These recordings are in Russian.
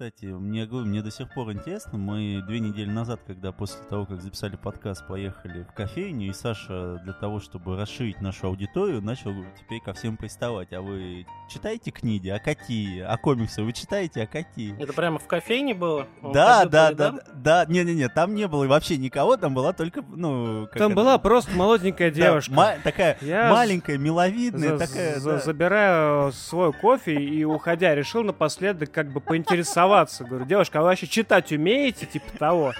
кстати, мне, говорю, мне до сих пор интересно. Мы две недели назад, когда после того, как записали подкаст, поехали в кофейню, и Саша для того, чтобы расширить нашу аудиторию, начал теперь ко всем приставать. А вы читаете книги? А какие? А комиксы вы читаете? А какие? Это прямо в кофейне было? Да, да, да, да. Не-не-не, там не было вообще никого, там была только, ну... Там была просто молоденькая девушка. такая маленькая, миловидная, такая... Забираю свой кофе и, уходя, решил напоследок как бы поинтересоваться. Говорю, девушка, а вы вообще читать умеете? Типа того.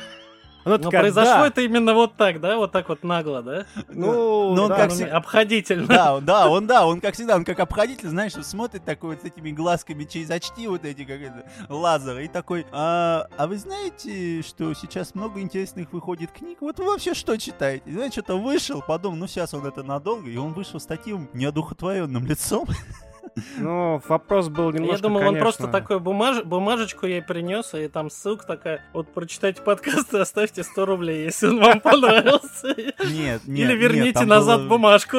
Она Но такая, произошло да. это именно вот так, да? Вот так вот нагло, да? Ну, ну он да, как всегда... обходительно. Да, да, он, да, он как всегда, он как обходитель, знаешь, смотрит такой вот с этими глазками через очки вот эти, как это, лазеры, и такой, а, а вы знаете, что сейчас много интересных выходит книг? Вот вы вообще что читаете? Знаете, что-то вышел, подумал, ну сейчас он это надолго, и он вышел с таким неодухотворенным лицом. Ну, вопрос был немножко, Я думал, конечно... он просто такой бумаж... бумажечку ей принес, и там ссылка такая, вот прочитайте подкаст и оставьте 100 рублей, если он вам понравился. Нет, нет, Или верните назад бумажку.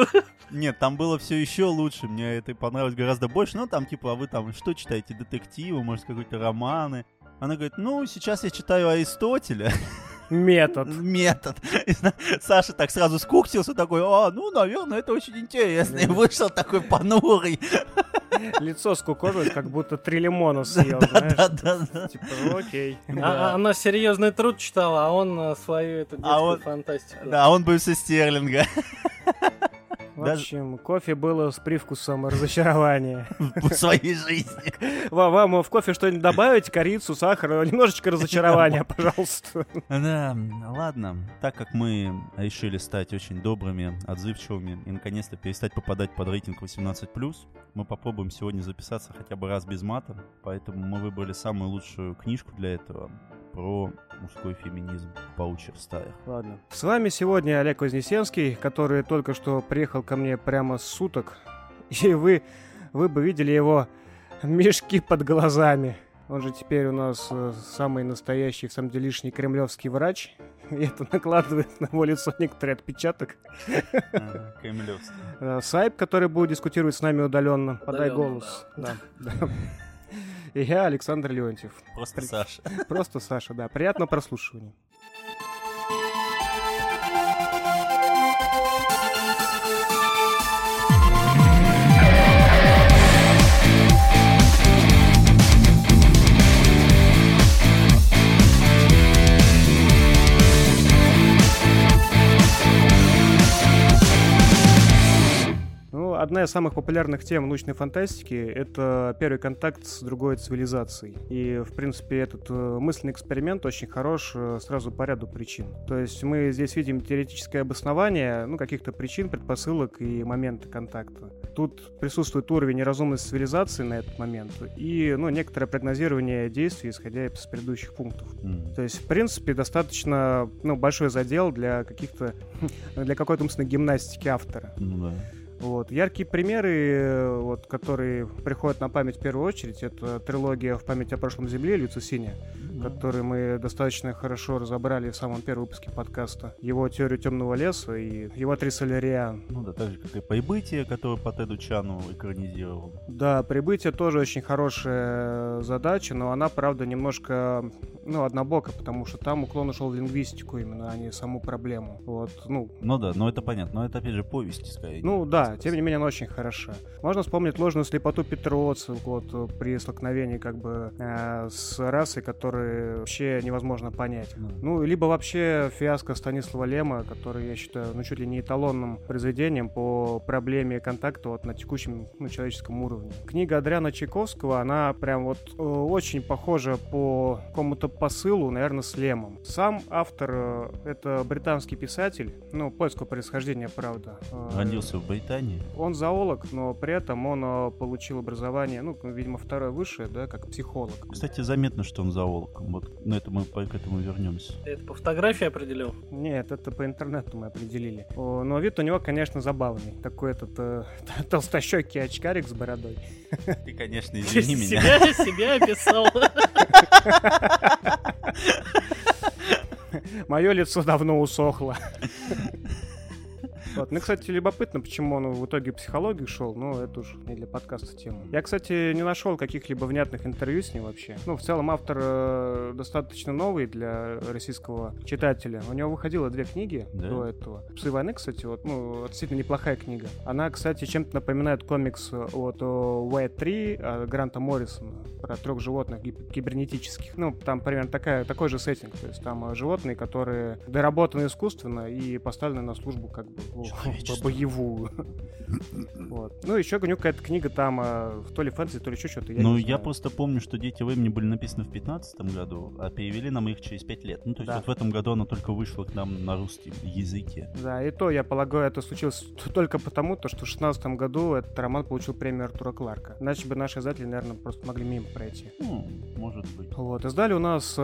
Нет, там было все еще лучше, мне это понравилось гораздо больше. Ну, там типа, а вы там что читаете, детективы, может, какие-то романы? Она говорит, ну, сейчас я читаю Аристотеля. Метод. Метод. Саша так сразу скуксился, такой, а, ну, наверное, это очень интересно. И вышел такой понурый. Лицо скукожилось, как будто три лимона съел, знаешь? Да, да, да. Типа, ну, окей. А, она серьезный труд читала, а он э, свою эту а детскую фантастику. Да, он был со Стерлинга. В общем, кофе было с привкусом разочарования. В своей жизни. Вам в кофе что-нибудь добавить? Корицу, сахар? Немножечко разочарования, пожалуйста. Да, ладно. Так как мы решили стать очень добрыми, отзывчивыми и наконец-то перестать попадать под рейтинг 18+, мы попробуем сегодня записаться хотя бы раз без мата, поэтому мы выбрали самую лучшую книжку для этого про мужской феминизм в паучьих стаях. Ладно. С вами сегодня Олег Вознесенский, который только что приехал ко мне прямо с суток. И вы, вы бы видели его мешки под глазами. Он же теперь у нас э, самый настоящий, в самом деле, лишний кремлевский врач. И это накладывает на его лицо некоторый отпечаток. Кремлевский. Сайп, который будет дискутировать с нами удаленно. Подай голос. Да. И я Александр Леонтьев. Просто Саша. Просто Саша, да. Приятного прослушивания. Одна из самых популярных тем научной фантастики — это первый контакт с другой цивилизацией. И, в принципе, этот э, мысленный эксперимент очень хорош э, сразу по ряду причин. То есть мы здесь видим теоретическое обоснование ну, каких-то причин, предпосылок и момента контакта. Тут присутствует уровень неразумности цивилизации на этот момент и ну, некоторое прогнозирование действий, исходя из предыдущих пунктов. Mm. То есть, в принципе, достаточно ну, большой задел для каких-то для какой-то умственной гимнастики автора. Ну да. Вот. Яркие примеры, вот, которые приходят на память в первую очередь, это трилогия «В память о прошлом Земле» Люци Синя, mm-hmm. который мы достаточно хорошо разобрали в самом первом выпуске подкаста. Его «Теорию темного леса» и его «Три соляриан». Ну да, так же, как и «Прибытие», которое по Теду Чану экранизировал. Да, «Прибытие» тоже очень хорошая задача, но она, правда, немножко ну, однобоко, потому что там уклон ушел в лингвистику именно, а не саму проблему. Вот, ну. Ну да, но это понятно. Но это, опять же, повести скорее. Ну да, тем не менее, она очень хороша. Можно вспомнить ложную слепоту Петроца вот, при столкновении как бы э, с расой, которые вообще невозможно понять. Mm. Ну, либо вообще фиаско Станислава Лема, который, я считаю, ну, чуть ли не эталонным произведением по проблеме контакта вот на текущем ну, человеческом уровне. Книга Адриана Чайковского, она прям вот э, очень похожа по какому-то посылу, наверное, с Лемом. Сам автор э, — это британский писатель, ну, польского происхождения, правда. Э, Родился в Британии? Он зоолог, но при этом он э, получил образование, ну, видимо, второе высшее, да, как психолог. Кстати, заметно, что он зоолог. Вот на это мы к этому вернемся. Ты это по фотографии определил? Нет, это по интернету мы определили. Но вид у него, конечно, забавный. Такой этот э, толстощекий очкарик с бородой. Ты, конечно, извини меня. Себя, себя описал. Мое лицо давно усохло. Вот. Мне, кстати, любопытно, почему он в итоге психологию шел, но это уж не для подкаста тема. Я, кстати, не нашел каких-либо внятных интервью с ним вообще. Ну, в целом, автор э, достаточно новый для российского читателя. У него выходило две книги Да? до этого. «Псы войны», кстати, вот, ну, действительно неплохая книга. Она, кстати, чем-то напоминает комикс от Уайт 3 э, Гранта Моррисона про трех животных кибернетических. Ну, там примерно такая, такой же сеттинг. То есть там э, животные, которые доработаны искусственно и поставлены на службу как бы Человечеству. боевую. Вот. Ну, еще него какая-то книга там, э, то ли фэнтези, то ли еще что-то. Ну, не я просто помню, что «Дети времени» были написаны в 15 году, а перевели нам их через 5 лет. Ну, то есть Да. вот в этом году она только вышла к нам на русском языке. Да, и то, я полагаю, это случилось только потому, то, что в 16 году этот роман получил премию Артура Кларка. Иначе бы наши издатели, наверное, просто могли мимо пройти. Ну, может быть. Вот, издали у нас э,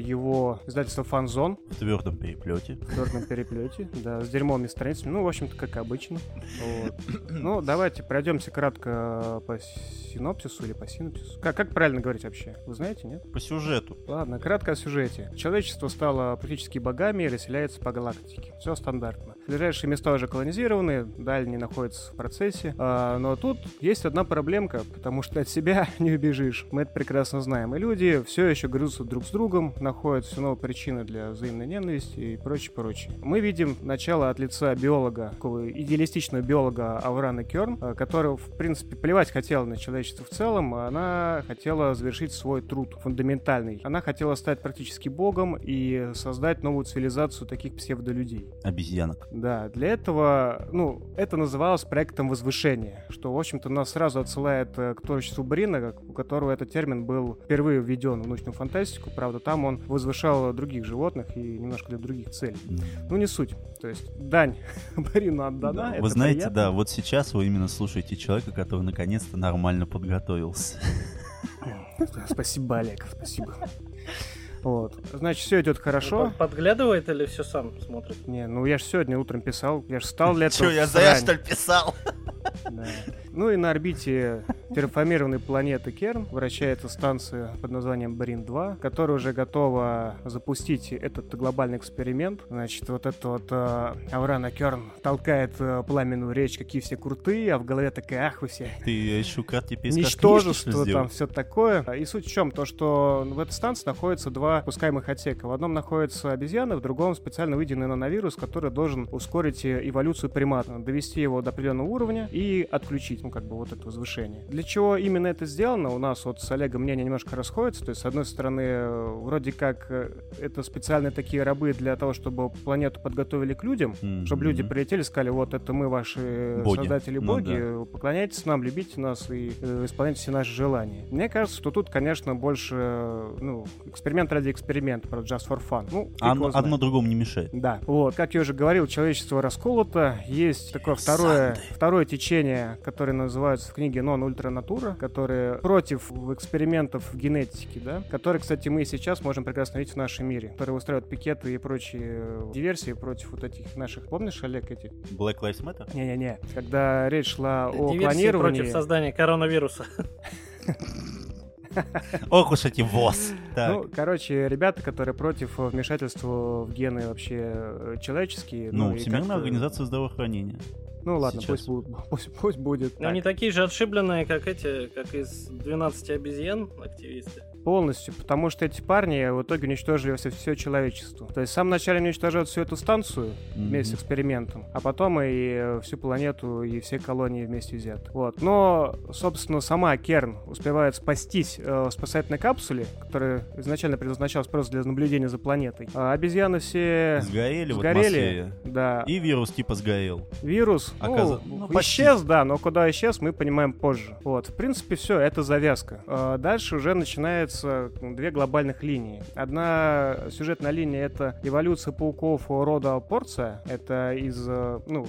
его издательство «Фанзон» В твердом переплете. в твердом переплете, да, с дерьмовыми страницами, ну, в общем-то, как обычно. Вот. Ну, давайте пройдемся кратко по синопсису или по синопсису. Как, как правильно говорить вообще? Вы знаете, нет? По сюжету. Ладно, кратко о сюжете. Человечество стало практически богами и расселяется по галактике. Все стандартно. Ближайшие места уже колонизированы, дальние находятся в процессе. А, но тут есть одна проблемка, потому что от себя не убежишь. Мы это прекрасно знаем. И люди все еще грызутся друг с другом, находят все новые причины для взаимной ненависти и прочее, прочее. Мы видим начало от лица биолога, такого идеалистичного биолога Аврана Керн, а, который, в принципе, плевать хотела на человечество в целом. Она хотела завершить свой труд фундаментальный. Она хотела стать практически богом и создать новую цивилизацию таких псевдолюдей. Обезьянок. Да, для этого, ну, это называлось проектом возвышения, что, в общем-то, нас сразу отсылает э, к творчеству Брина, у которого этот термин был впервые введен в научную фантастику. Правда, там он возвышал других животных и немножко для других целей. Ну, не суть. То есть, дань Брину отдана. Да, Вы знаете, приятно. да, вот сейчас вы именно слушаете человека, который наконец-то нормально подготовился. Спасибо, Олег, спасибо. Вот. Значит, все идет хорошо. Под- Подглядывает или все сам смотрит? Не, ну я же сегодня утром писал, я же стал для этого. Че, я зря, что ли, писал? Да. Ну и на орбите терраформированной планеты Керн вращается станция под названием Брин-2, которая уже готова запустить этот глобальный эксперимент. Значит, вот это вот э, Аврана Керн толкает э, пламенную речь, какие все крутые, а в голове такая, ах вы все Ты еще карте пересказ ничтожество, там все такое. И суть в чем? То, что в этой станции находится два пускаемых отсека. В одном находится обезьяна, в другом специально выделенный нановирус, который должен ускорить э, эволюцию примата, довести его до определенного уровня и отключить, ну, как бы вот это возвышение. Для чего именно это сделано, у нас вот с Олегом мнение немножко расходится. То есть, с одной стороны, э, вроде как э, это специальные такие рабы для того, чтобы планету подготовили к людям, Мгм. чтобы люди прилетели и сказали, вот это мы ваши Боги. создатели Ну боги, поклоняйтесь нам, любите нас и э, исполняйте все наши желания. Мне кажется, что тут, конечно, больше, э, ну, эксперимент ради эксперимента, про just for fun. Ну, Одно, одно другому не мешает. Да, вот, как я уже говорил, человечество расколото. Есть такое второе, второе течение, которое называется в книге Non Ultra Natura, которое против экспериментов в генетике, да, которые, кстати, мы сейчас можем прекрасно видеть в нашем мире, которые устраивают пикеты и прочие э, диверсии против вот этих наших, помнишь, Олег, эти? Black Lives Matter? Не-не-не, когда речь шла о Диверсии клонировании... против создания коронавируса. Ох уж эти ВОЗ. Так. Ну, короче, ребята, которые против вмешательства в гены вообще э, человеческие. Ну, и Всемирная организация здравоохранения. Ну ладно, сейчас. пусть, будет- пусть, пусть будет. Так. они такие же отшибленные, как эти, как из 12 обезьян активисты. Полностью, потому что эти парни в итоге уничтожили все, все человечество. То есть в самом начале уничтожают всю эту станцию вместе с экспериментом, а потом и э, всю планету и все колонии вместе взят. Вот. Но, собственно, сама Керн успевает спастись э, в спасательной капсуле, которая изначально предназначалась просто для наблюдения за планетой. А обезьяны все Сгорели, в сгорели. атмосфере. Да. И вирус типа сгорел. Вирус Оказа- ну, ну, почти. исчез, да, но куда исчез, мы понимаем позже. Вот, в принципе, все, это завязка. А Дальше уже начинается м, две глобальных линии. Одна сюжетная линия — это эволюция пауков рода Порция. Это из, э, ну,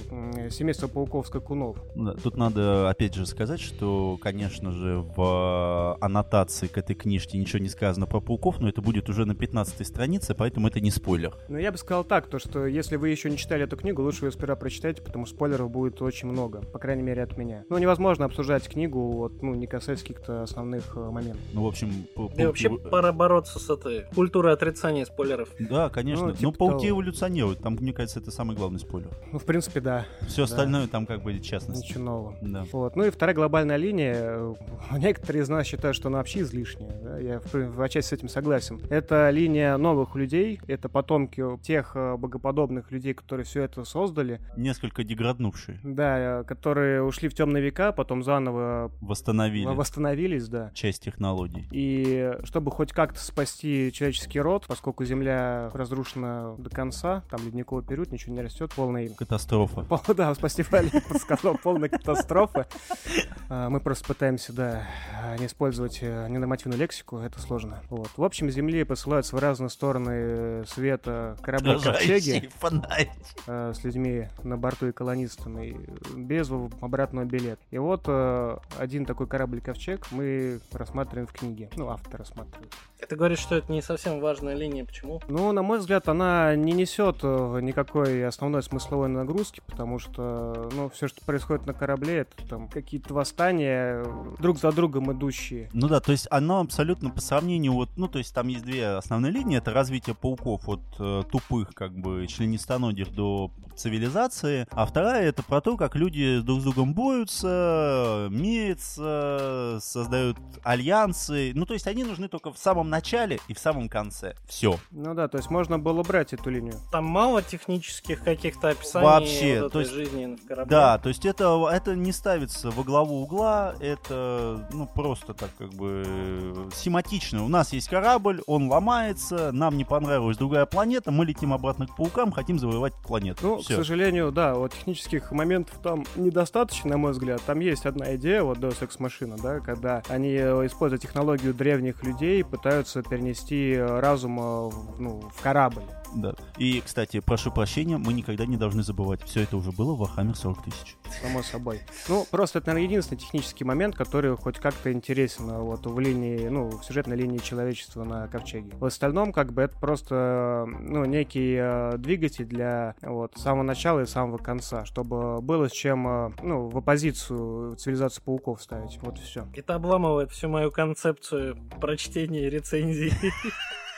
семейства пауков-скакунов. Да, Тут надо опять же сказать, что, конечно же, в аннотации к этой книжке ничего не сказано про пауков, но это будет уже на 15 странице, поэтому это не спойлер. Но я бы сказал так, то что если вы еще не читали эту книгу, лучше ее сперва прочитайте, потому что спойлеров будет очень много, по крайней мере от меня. Ну, невозможно обсуждать книгу, вот, ну, не касаясь каких-то основных э, моментов. Ну, в общем, п- Да и вообще пора бороться с этой культурой отрицания спойлеров. Да, конечно. Ну, Ну, типа пауки того. эволюционируют. Там, мне кажется, это самый главный спойлер. Ну, в принципе, да. Все остальное там как бы частность. Ничего нового. Да. Вот. Ну и вторая глобальная линия. э, Некоторые из нас считают, что она вообще излишняя. да, Я в, в отчасти с этим согласен. Это линия новых людей. Это потомки тех э, богоподобных людей, которые все это создали. Несколько деграднувшие. Да, э, которые ушли в темные века, потом заново Восстановили восстановились, да. часть технологий. И чтобы хоть как-то спасти человеческий род, поскольку Земля разрушена до конца, там ледниковый период, ничего не растет, полный Катастрофа. Пол- да, спасибо, Олег сказал, полная катастрофа. Мы просто пытаемся, да, не использовать э, ненормативную лексику, это сложно. Вот. В общем, Земли посылаются в разные стороны света корабли ковчеги э, с людьми на борту и колонистами без обратного билета. И вот э, один такой корабль-ковчег мы рассматриваем в книге. Ну, автор рассматривает. Ты говоришь, что это не совсем важная линия. Почему? Ну, на мой взгляд, она не несет э, никакой основной смысловой нагрузки, потому что, ну, все, что происходит на корабле, это там какие-то восстания, э, друг за другом идущие. Ну да, то есть оно абсолютно по сравнению вот, ну то есть там есть две основные линии, это развитие пауков от э, тупых как бы членистоногих до цивилизации, а вторая это про то, как люди друг с другом борются, мерятся, создают альянсы, ну то есть они нужны только в самом начале и в самом конце. Все. Ну да, то есть можно было брать эту линию. Там мало технических каких-то описаний Вообще, вот то есть- жизни на корабле. Да, то есть это, это не ставится во главу угла, это ну просто так как бы э, схематично. У нас есть корабль, он ломается, нам не понравилась другая планета, мы летим обратно к паукам, хотим завоевать планету. Ну, Всё. к сожалению, да, вот технических моментов там недостаточно, на мой взгляд. Там есть одна идея, вот Deus Ex Machina, да, когда они, э, используя технологию древних людей, пытаются перенести э, разум э, ну, в корабль. Да. И, кстати, прошу прощения, мы никогда не должны забывать, все это уже было в Warhammer 40 тысяч. само собой. Ну, просто это, наверное, единственный технический момент, который хоть как-то интересен э, вот в линии, ну, в сюжетной линии человечества на Ковчеге. В остальном, как бы, это просто, ну, некий э, двигатель для вот самого начала и самого конца, чтобы было с чем, э, ну, в оппозицию цивилизацию пауков ставить. Вот и все. Это обламывает всю мою концепцию прочтения и рецензий.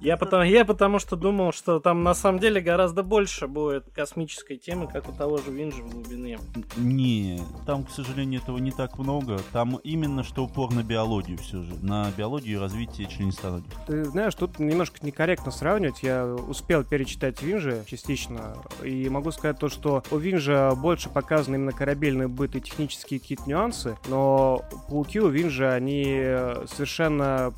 Я потому, я потому что думал, что там на самом деле гораздо больше будет космической темы, как у того же Винжи в глубине. Не, там, к сожалению, этого не так много. Там именно что упор на биологию все же. На биологию и развитие членистоногих. Ты знаешь, тут немножко некорректно сравнивать. Я успел перечитать Винжи частично, и могу сказать то, что у Винжа больше показаны именно корабельный быт и технические какие-то нюансы, но пауки у Винжа, они совершенно,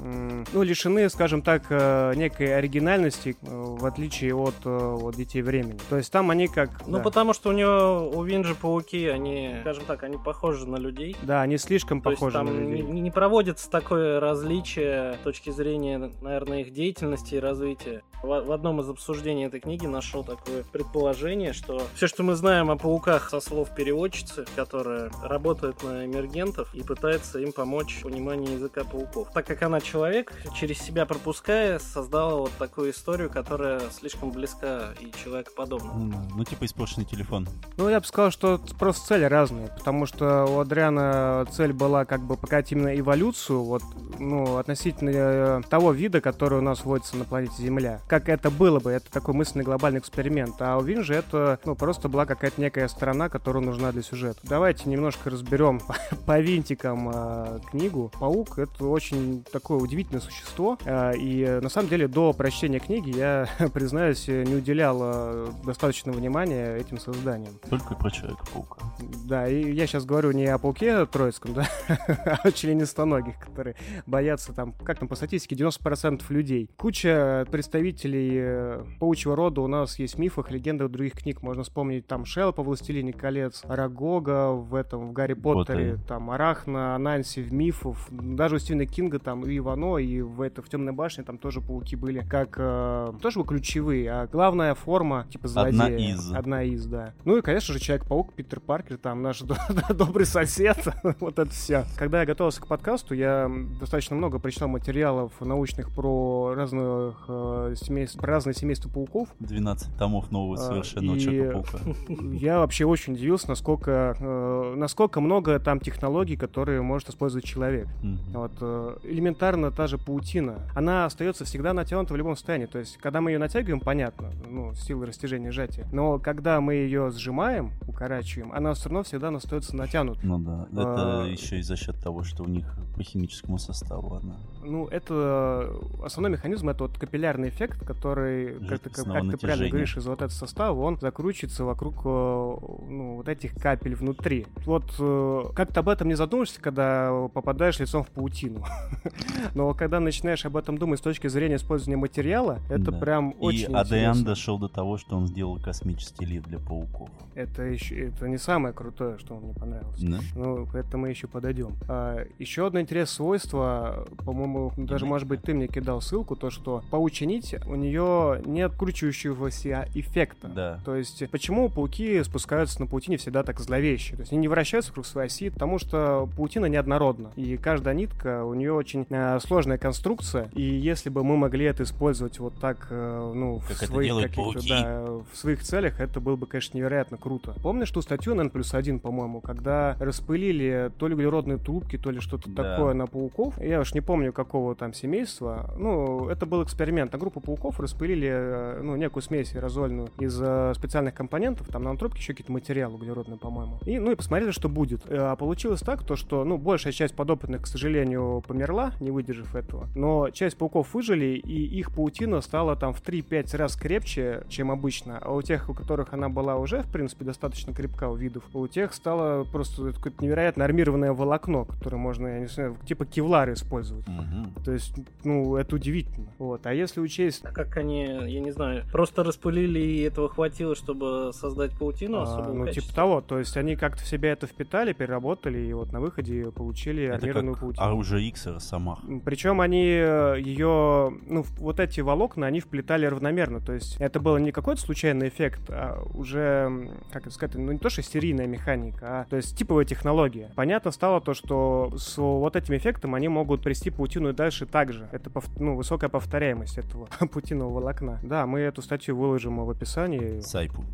ну, лишены, скажем так, э, некой оригинальности, э, в отличие от, э, от Детей Времени. То есть там они как... Ну, да. потому что у него, у Винжи пауки, они, скажем так, они похожи на людей. Да, они слишком То есть похожи там на людей. не, не проводится такое различие с точки зрения, наверное, их деятельности и развития. В, в одном из обсуждений этой книги нашел такое предположение, что все, что мы знаем о пауках со слов переводчицы, которая работает на эмергентов и пытается им помочь в понимании языка пауков. Так как она человек, через себя пропуская, создала вот такую историю, которая слишком близка и человекоподобна. Ну, ну, типа испорченный телефон. Ну, я бы сказал, что просто цели разные, потому что у Адриана цель была как бы показать именно эволюцию, вот, ну, относительно э, того вида, который у нас водится на планете Земля. Как это было бы, это такой мысленный глобальный эксперимент. А у Винжи это, ну, просто была какая-то некая сторона, которая нужна для сюжета. Давайте немножко разберем по винтикам э, книгу. Паук — это очень такое удивительное существо, э, и на самом деле до прочтения книги я, признаюсь, не уделял э, достаточно внимания этим созданиям. Только про Человека-паука. Да, и я сейчас говорю не о пауке троицком, да, а о членистоногих, которые боятся там, как там по статистике, 90% людей. Куча представителей э, паучьего рода у нас есть в мифах, легендах других книг. Можно вспомнить там Шелпа, Властелине колец, Арагога в этом, в Гарри Поттере, Поттере. там Арахна, Ананси в мифах. Даже у Стивена Кинга там и Ивано, и в, это, в Темной башне там тоже пауки были как э, тоже ключевые, а главная форма типа злодея. Одна из. Одна из, да. Ну и, конечно же, Человек-паук, Питер Паркер, там наш добрый сосед, вот это все. Когда я готовился к подкасту, я достаточно много прочитал материалов научных про разных э, семейств, про разные семейства пауков. 12 томов нового а, совершенно Человека-паука. Я вообще очень удивился, насколько, э, насколько много там технологий, которые может использовать человек. Mm-hmm. Вот, э, элементарно та же паутина. Она остается всегда натянута в любом состоянии. То есть, когда мы ее натягиваем, понятно, ну, силы растяжения сжатия. Но когда мы ее сжимаем, укорачиваем, она все равно всегда остается натянута. Ну да, это а... еще и за счет того, что у них по химическому составу она. Ну, это основной механизм, это вот капиллярный эффект, который, как ты, как, как ты правильно говоришь, из вот этого состава, он закручивается вокруг э, ну, вот этих капель внутри. Вот э, как ты об этом не задумаешься, когда попадаешь лицом в паутину. Но когда начинаешь об этом думать с точки зрения использования материала, это да. прям очень И АДН дошел до того, что он сделал космический лифт для пауков. Это еще это не самое крутое, что мне понравилось. Да? Ну, к этому мы еще подойдем. А, еще одно интересное свойство, по-моему, даже, может быть, ты мне кидал ссылку, то, что паучья нить, у нее нет кручивающегося эффекта. Да. То есть, почему пауки спускаются на паутине всегда так зловеще? То есть, они не вращаются вокруг своей оси, потому что паутина неоднородна. И каждая нитка, у нее очень э, сложная конструкция. И если бы мы могли это использовать вот так, э, ну, как в своих каких-то, да, в своих целях, это было бы, конечно, невероятно круто. Помнишь ту статью на N плюс один, по-моему, когда распылили то ли углеродные трубки, то ли что-то да. такое на пауков? Я уж не помню, какого там семейства. Ну, это был эксперимент. На группу пауков распылили, э, ну, некую смесь аэрозольную из э, специальных компонентов, там на трубке еще какие-то материалы углеродные, по-моему. И, ну, и посмотрели, что будет. А получилось так, то, что, ну, большая часть подопытных, к сожалению, померла, не выдержав этого. Но часть пауков выжили, и их паутина стала там в 3-5 раз крепче, чем обычно. А у тех, у которых она была уже, в принципе, достаточно крепка у видов, у тех стало просто какое-то невероятно армированное волокно, которое можно, я не знаю, типа кевлар использовать. Угу. То есть, ну, это удивительно. Вот. А если учесть... А как они, я не знаю, просто распылили и этого хватило, чтобы создать паутину а, Ну, типа того. То есть они как-то в себя это впитали, переработали, и вот на выходе получили это армированную паутину. оружие X Росомах. Причем они э, ее, ну, вот эти волокна, они вплетали равномерно. То есть это было не какой-то случайный эффект, а уже, как это сказать, ну, не то, что серийная механика, а то есть типовая технология. Понятно стало то, что с вот этим эффектом они могут привести паутину и дальше также. Это ну, высокая повторяемость этого паутинового волокна. Да, мы эту статью выложим в описании. Сайпу.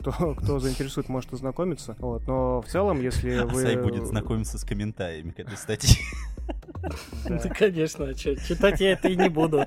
Кто, кто заинтересует, может ознакомиться. Вот. Но в целом, если а вы... Сайп будет знакомиться с комментариями к этой статье. Да, конечно, читать я это и не буду.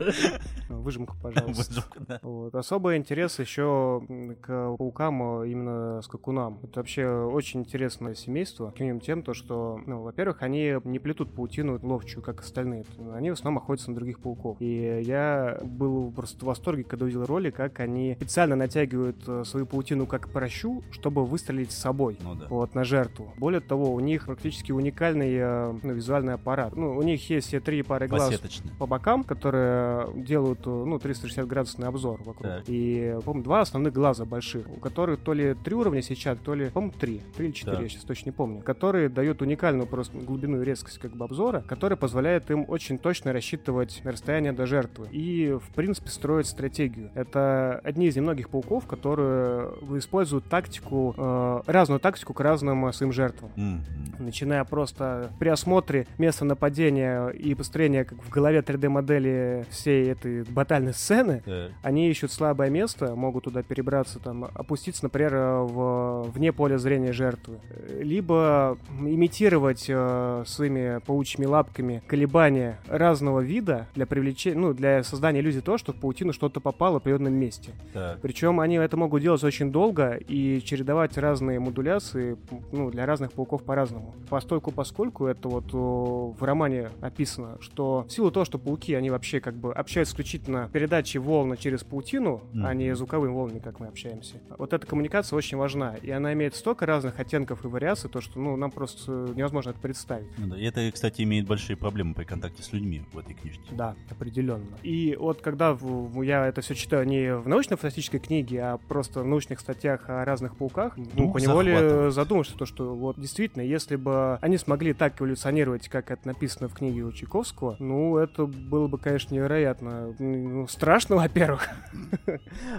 Выжимку, пожалуйста. Вот. Особый интерес еще к паукам, а именно скакунам. Это вообще очень интересное семейство. К тем, то, что, ну, во-первых, они не плетут паутину ловчую, как остальные. Они в основном охотятся на других пауков. И я был просто в восторге, когда увидел ролик, как они специально натягивают э, свою паутину как прощу, чтобы выстрелить с собой. Ну, да. Вот, на жертву. Более того, у них практически уникальный э, ну, визуальный аппарат. Ну, у них есть все три пары глаз по бокам, которые делают, э, ну, 360 градусный обзор вокруг. Так. И, по-моему, два основных глаза больших, у которых то ли три уровня сейчас, то ли, по-моему, три. Три или четыре, я сейчас точно не помню. Которые дают уникальную просто глубину и резкость как бы обзора, которая позволяет им очень точно рассчитывать расстояние до жертвы и, в принципе, строить стратегию. Это одни из немногих пауков, которые используют тактику, э, разную тактику к разным своим жертвам. Mm-hmm. Начиная просто при осмотре места нападения и построения как в голове 3D-модели всей этой батальной сцены, yeah. они ищут слабое место, могут туда перебраться, там, опуститься, например, в, вне поля зрения жертвы. Либо имитировать э, своими паучьими лапками колебания разного вида для привлечения, ну, для создания иллюзии того, что в паутину что-то попало в определенном месте. Так. Причем они это могут делать очень долго и чередовать разные модуляции, ну, для разных пауков по-разному. Постольку, поскольку это вот в романе описано, что в силу того, что пауки, они вообще как бы общаются исключительно передачей волны через паутину, mm. а не звуковыми волнами, как мы общаемся. Вот эта коммуникация очень важна, и она имеет столько разных оттенков и вариаций, то, что, ну, нам просто невозможно это представить. Ну, да. И это, кстати, имеет большие проблемы при контакте с людьми в этой книжке. Да, определенно. И вот когда я это все читаю не в научно-фантастической книге, а просто в научных статьях о разных пауках, ну, поневоле задумаешься, то, что вот действительно, если бы они смогли так эволюционировать, как это написано в книге у Чайковского, ну, это было бы, конечно, невероятно. Ну, страшно, во-первых,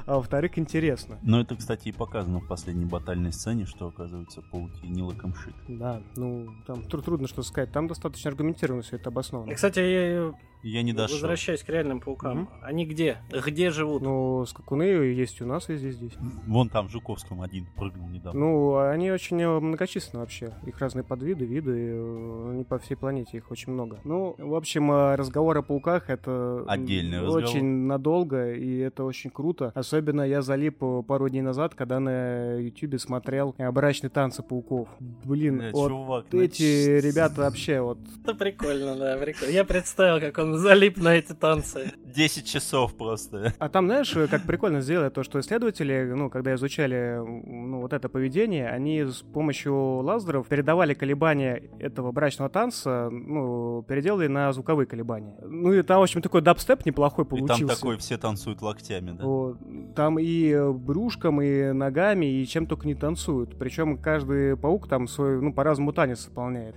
а во-вторых, интересно. Но это, кстати, и показано в последней батальной сцене, что, оказывается, пауки не лакомшит. Да, ну, там трудно что сказать. Там достаточно аргументированно все это обосновано. И, кстати, я Я не дошел. возвращаясь к реальным паукам. Мгм. Они где? Где живут? Ну, скакуны есть у нас везде здесь. Вон там в Жуковском один прыгнул недавно. Ну, они очень э, многочисленны вообще. Их разные подвиды, виды, э, они по всей планете, их очень много. Ну, в общем, э, разговор о пауках это Отдельный разговор. очень надолго, и это очень круто. Особенно я залип пару дней назад, когда на Ютубе смотрел брачные танцы пауков. Блин, Бля, вот чувак, ну эти ч- ребята вообще вот Это прикольно, да, прикольно. Я представил, как он залип на эти танцы. 10 часов просто. А там, знаешь, как прикольно сделали то, что исследователи, ну, когда изучали, ну, вот это поведение, они с помощью лазеров передавали колебания этого брачного танца, ну, переделали на звуковые колебания. Ну, и там, в общем, такой дабстеп неплохой И получился. там такой, все танцуют локтями, да? Вот. Там и брюшком, и ногами, и чем только не танцуют. Причем каждый паук там свой, ну, по-разному танец исполняет.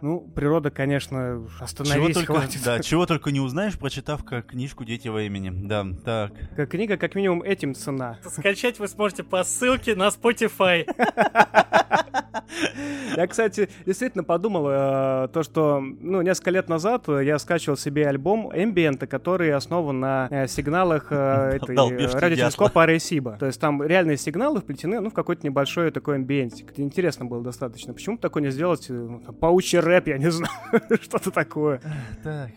Ну, природа, конечно, Чего остановись, только, хватит. да, чего только не узнаешь, прочитав как книжку «Дети во имени». Да, так. Как книга, как минимум, этим цена. Скачать вы сможете по ссылке на Spotify. Я, кстати, действительно подумал, э, то, что, ну, несколько лет назад я скачивал себе альбом Ambient, который основан на э, сигналах э, этой радиотелескопа Аресиба. То есть там реальные сигналы вплетены, ну, в какой-то небольшой такой амбиентик. Это интересно было достаточно. Почему бы такое не сделать? ну, Паучий рэп, я не знаю, что-то такое. Так.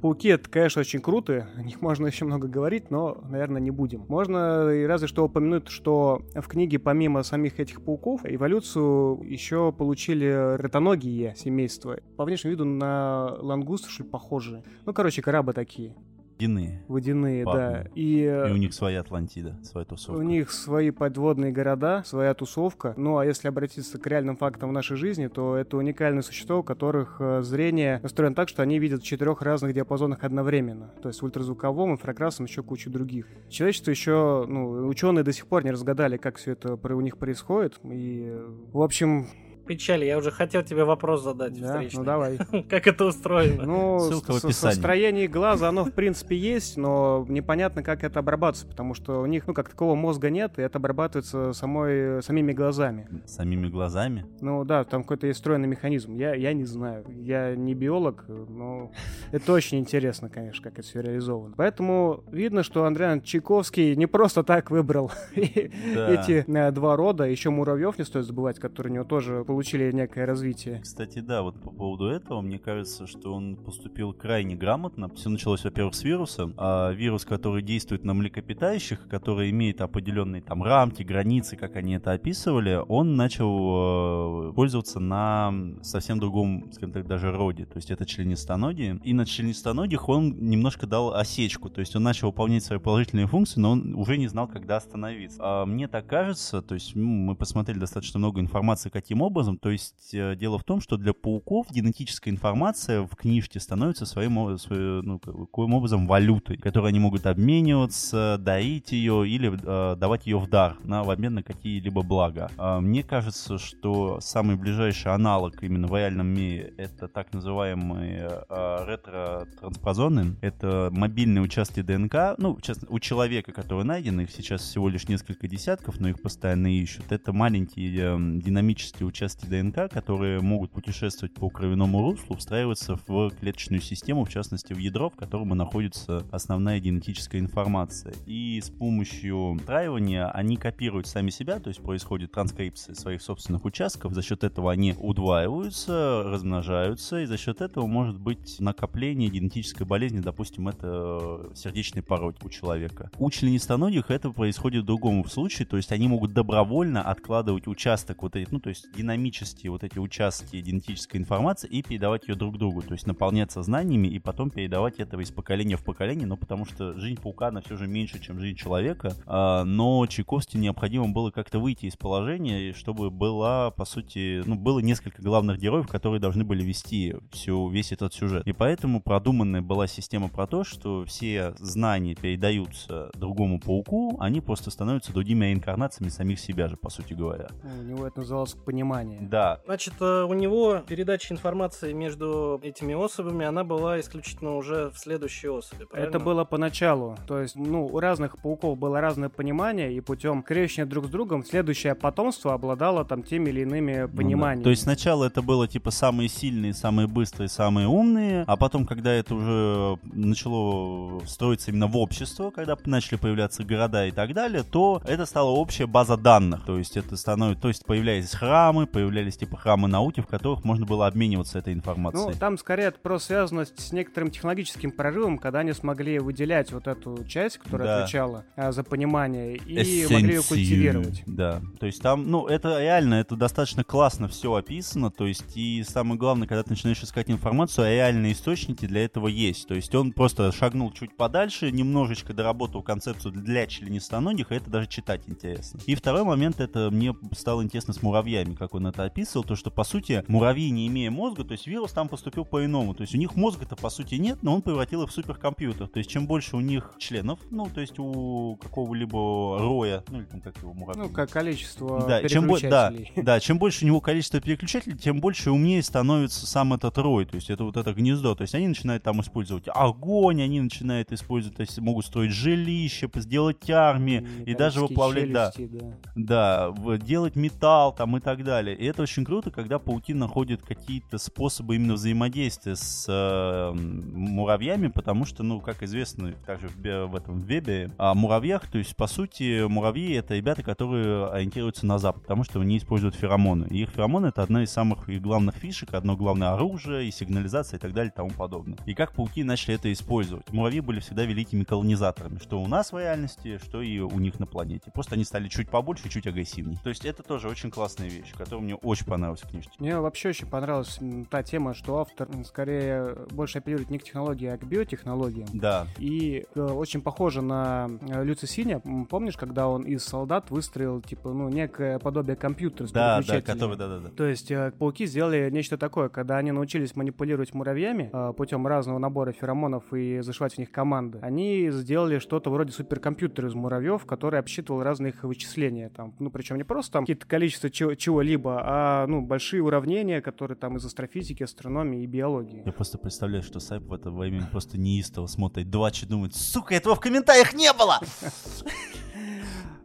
Пауки это, конечно, очень круто, о них можно еще много говорить, но, наверное, не будем. Можно и разве что упомянуть, что в книге помимо самих этих пауков эволюцию еще получили ротоногие семейства. По внешнему виду на лангустов, что ли, похожие. Ну, короче, крабы такие, Длины. водяные, да. Ладно. И, э, И у них своя Атлантида, своя тусовка. у них свои подводные города, своя тусовка. Ну а если обратиться к реальным фактам в нашей жизни, то это уникальные существа, у которых э, зрение настроено так, что они видят в четырех разных диапазонах одновременно. То есть в ультразвуковом, инфракрасном, еще кучу других. Человечество еще, ну, ученые до сих пор не разгадали, как все это у них происходит. И, э, в общем, Печали, я уже хотел тебе вопрос задать да, встречный. ну давай. Как это устроено? Ну, Ссылка в описании. строение глаза, оно в принципе есть, но непонятно, как это обрабатывается, потому что у них, ну, как такого мозга нет, и это обрабатывается самой, самими глазами. Самими глазами. Ну да, там какой-то есть встроенный механизм. Я, я не знаю. Я не биолог, но это очень интересно, конечно, как это все реализовано. Поэтому видно, что Андрей Иванович Чайковский не просто так выбрал эти э, два рода. Еще муравьев не стоит забывать, которые у него тоже получили некое развитие. Кстати, да, вот по поводу этого, мне кажется, что он поступил крайне грамотно. Все началось, во-первых, с вируса. А вирус, который действует на млекопитающих, который имеет определенные там рамки, границы, как они это описывали, он начал э, пользоваться на совсем другом, скажем так, даже роде. То есть это членистоногие. И на членистоногих он немножко дал осечку. То есть он начал выполнять свои положительные функции, но он уже не знал, когда остановиться. А мне так кажется, то есть мы посмотрели достаточно много информации, каким образом. То есть э, дело в том, что для пауков генетическая информация в книжке становится своим, свое- ну, ка- каким образом валютой, которой они могут обмениваться, дарить ее или э, давать ее в дар на, в обмен на какие-либо блага. А, мне кажется, что самый ближайший аналог именно в реальном мире это так называемые э, ретро-транспозоны. Это мобильные участки ДНК. Ну, честно, у человека, который найден, их сейчас всего лишь несколько десятков, но их постоянно ищут. Это маленькие э, динамические участки ДНК, которые могут путешествовать по кровяному руслу, встраиваться в клеточную систему, в частности в ядро, в котором находится основная генетическая информация. И с помощью встраивания они копируют сами себя, то есть происходит транскрипция своих собственных участков, за счет этого они удваиваются, размножаются, и за счет этого может быть накопление генетической болезни, допустим, это сердечный порог у человека. У членистоногих это происходит в другом случае, то есть они могут добровольно откладывать участок вот этих, ну, то есть динамические вот эти участки генетической информации и передавать ее друг другу, то есть наполняться знаниями и потом передавать это из поколения в поколение, но потому что жизнь паука, она все же меньше, чем жизнь человека, а, но Чайковски необходимо было как-то выйти из положения, чтобы была, по сути, ну, было несколько главных героев, которые должны были вести всю, весь этот сюжет. И поэтому продуманная была система про то, что все знания передаются другому пауку, они просто становятся другими инкарнациями самих себя же, по сути говоря. У него это называлось понимание. Понимание. Да. Значит, э, у него передача информации между этими особями, она была исключительно уже в следующей особи, правильно? Это было поначалу. То есть, ну, у разных пауков было разное понимание, и путем крещения друг с другом следующее потомство обладало там теми или иными Ну да. пониманиями. То есть сначала это было типа самые сильные, самые быстрые, самые умные, а потом, когда это уже начало строиться именно в общество, когда начали появляться города и так далее, то это стала общая база данных. То есть это становится, то есть появлялись храмы, появлялись типа храмы науки, в которых можно было обмениваться этой Ну, информацией. там скорее это просто связано с некоторым технологическим прорывом, когда они смогли выделять вот эту часть, которая Да. отвечала а, за понимание, и могли ее Эссенцию. культивировать. Да. То есть там, ну, это реально, это достаточно классно все описано. То есть, и самое главное, когда ты начинаешь искать информацию, а реальные источники для этого есть. То есть он просто шагнул чуть подальше, немножечко доработал концепцию для членистоногих, и это даже читать интересно. И второй момент, это мне стало интересно с муравьями, как он это описывал, то что, по сути, муравьи, не имея мозга, то есть вирус там поступил по-иному. То есть у них мозга-то, по сути, нет, но он превратил их в суперкомпьютер. То есть чем больше у них членов, ну, то есть у какого-либо роя, ну, или там как его муравьи. Ну, как количество Да, чем, бо- да, да, чем больше у него количество переключателей, тем больше и умнее становится сам этот рой, то есть это вот это гнездо. То есть они начинают там использовать огонь, они начинают использовать, то есть могут строить жилище, сделать армии, и даже Металлические выплавлять, да, челюсти, да. да, делать металл там и так далее. И это очень круто, когда пауки находят какие-то способы именно взаимодействия с э, муравьями, потому что, ну, как известно, также в, в этом вебе, о муравьях, то есть, по сути, муравьи — это ребята, которые ориентируются на запад, потому что они используют феромоны. И их феромоны — это одна из самых и главных фишек, одно главное оружие, и сигнализация, и так далее, и тому подобное. И как пауки начали это использовать? Муравьи были всегда великими колонизаторами, что у нас в реальности, что и у них на планете. Просто они стали чуть побольше, чуть агрессивнее. То есть это тоже очень классная вещь, которая мне очень понравилась в книжке. Мне вообще очень понравилась та тема, что автор скорее больше апеллирует не к технологии, а к биотехнологиям. Да, И э, очень похоже на э, Люци Синя. Помнишь, когда он из солдат выстроил, типа, ну, некое подобие компьютера с да, да, который, да, да, да. То есть э, пауки сделали нечто такое, когда они научились манипулировать муравьями э, путем разного набора феромонов и зашивать в них команды, они сделали что-то вроде суперкомпьютера из муравьев, который обсчитывал разные их вычисления. Там, ну, причем не просто там какие-то количество чего- чего-либо, а ну, большие уравнения, которые там из астрофизики, астрономии и биологии. Я просто представляю, что Сайп в это время просто неистово смотрит два и думает, сука, этого в комментариях не было!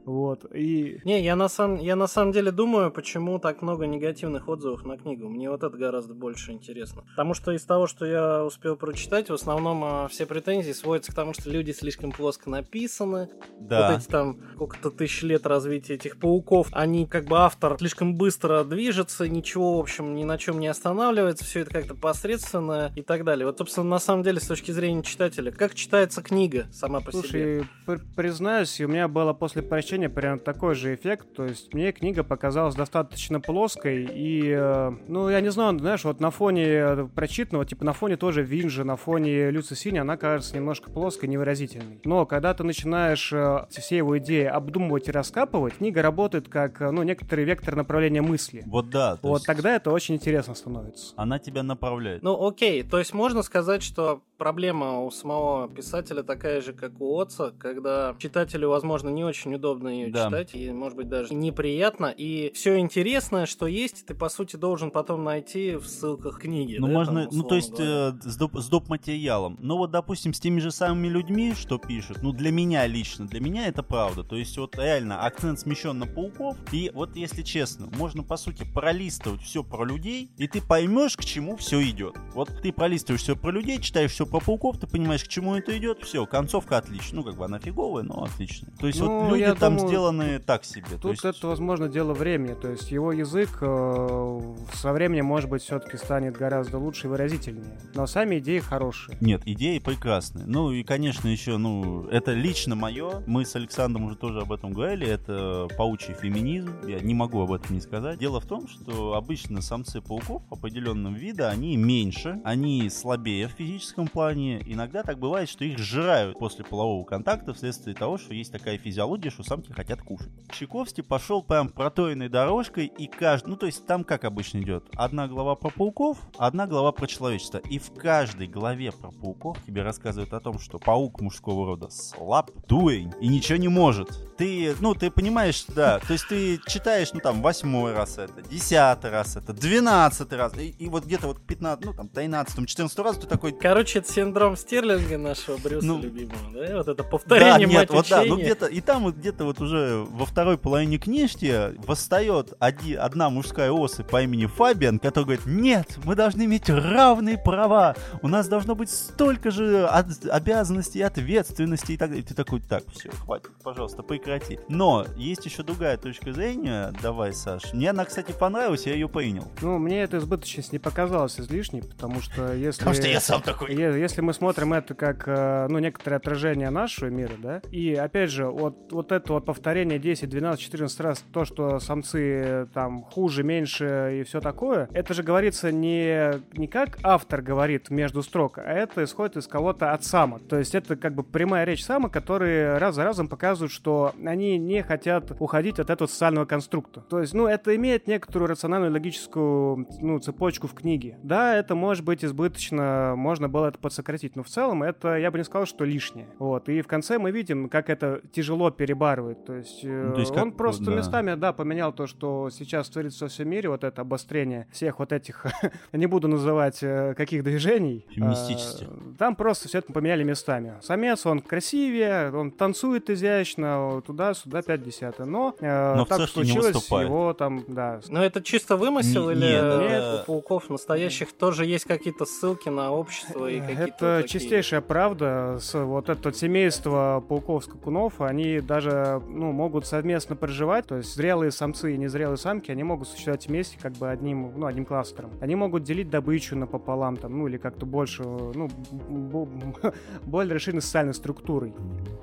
Вот. И Не, я на, самом, я на самом деле думаю, почему так много негативных отзывов на книгу. Мне вот это гораздо больше интересно. Потому что из того, что я успел прочитать, в основном а, все претензии сводятся к тому, что люди слишком плоско написаны. Да. Вот эти там сколько-то тысяч лет развития этих пауков, они как бы автор слишком быстро движется, ничего, в общем, ни на чем не останавливается, все это как-то посредственно и так далее. Вот, собственно, на самом деле, с точки зрения читателя, как читается книга сама по себе? Слушай, пр- признаюсь, у меня было после прочтения прям такой же эффект. То есть мне книга показалась достаточно плоской. И, э, ну, я не знаю, знаешь, вот на фоне э, прочитанного, типа на фоне тоже Винжи, на фоне Люци Сини, она кажется немножко плоской, невыразительной. Но когда ты начинаешь э, все его идеи обдумывать и раскапывать, книга работает как, ну, некоторый вектор направления мысли. Вот да. то Вот есть тогда это очень интересно становится. Она тебя направляет. Ну, окей, то есть можно сказать, что проблема у самого писателя такая же, как у Отца, когда читателю, возможно, не очень удобно ее Да. читать, и, может быть, даже неприятно, и все интересное, что есть, ты, по сути, должен потом найти в ссылках книги. Ну, да, можно, там, ну, то есть э, с, доп, с доп. материалом. Но вот, допустим, с теми же самыми людьми, что пишут, ну, для меня лично, для меня это правда. То есть, вот реально, акцент смещен на пауков. И вот, если честно, можно, по сути, пролистывать все про людей, и ты поймешь, к чему все идет. Вот ты пролистываешь все про людей, читаешь все про пауков, ты понимаешь, к чему это идет, все, концовка отличная. Ну, как бы она фиговая, но отличная. То есть, Ну, вот люди там думаю, сделаны так себе. То Тут есть, это, возможно, дело времени. То есть его язык э, со временем, может быть, все-таки станет гораздо лучше и выразительнее. Но сами идеи хорошие. Нет, идеи прекрасные. Ну и, конечно, еще, ну, это лично мое. Мы с Александром уже тоже об этом говорили. Это паучий феминизм. Я не могу об этом не сказать. Дело в том, что обычно самцы пауков определенного вида, они меньше, они слабее в физическом плане. Иногда так бывает, что их сжирают после полового контакта вследствие того, что есть такая физиология, что самки хотят кушать. Чайковский пошел прям проторенной дорожкой, и каждый... Ну, то есть там как обычно идет? Одна глава про пауков, одна глава про человечество. И в каждой главе про пауков тебе рассказывают о том, что паук мужского рода слаб, дурень и ничего не может. Ты, ну, ты понимаешь, да, то есть ты читаешь, ну, там, восьмой раз это, десятый раз это, двенадцатый раз, и, и вот где-то вот 15, ну, там, 13 14 раз ты такой... Короче, это синдром Стерлинга нашего Брюса Ну, любимого, да? Вот это повторение, да, нет, вот да, ну учения. где-то, и там вот где-то вот уже во второй половине книжки восстает оди- одна мужская особь по имени Фабиан, который говорит, нет, мы должны иметь равные права, у нас должно быть столько же обязанностей, ответственности и так далее. И ты такой, так, все, хватит, пожалуйста, прекрати. Но есть еще другая точка зрения, давай, Саш. Мне она, кстати, понравилась, я ее принял. Ну, мне эта избыточность не показалась излишней, потому что если... Потому что я сам такой. Если мы смотрим это как, э, ну, некоторое отражение нашего мира, да, и, опять же, вот, вот это вот повторение 10, 12, 14 раз, то, что самцы э, там хуже, меньше и все такое, это же говорится не, не как автор говорит между строк, а это исходит из кого-то от самок. То есть это как бы прямая речь самок, которые раз за разом показывают, что они не хотят уходить от этого социального конструкта. То есть, ну, это имеет некоторую рациональную логическую, ну, цепочку в книге. Да, это может быть избыточно, можно было это подсократить, но в целом это, я бы не сказал, что лишнее. Вот, и в конце мы видим, как это тяжело перебарывает. То есть, э, Ну, то есть он как, просто да. местами, да, поменял то, что сейчас творится во всем мире, вот это обострение всех вот этих, не буду называть э, каких движений. Феминистических. А, Там просто все это поменяли местами. Самец, он красивее, он танцует изящно, туда-сюда 5 десятое. Но, э, Но так случилось, его там, да, Но это чисто вымысел Не- или нет, это- у пауков настоящих тоже есть какие-то ссылки на общество и какие-то Это такие- чистейшая правда. С, вот это вот семейство пауков-скакунов, они даже ну, могут совместно проживать. То есть зрелые самцы и незрелые самки, они могут существовать вместе как бы одним, ну, одним кластером. Они могут делить добычу напополам, там, ну или как-то больше, ну, более расширенной социальной структурой.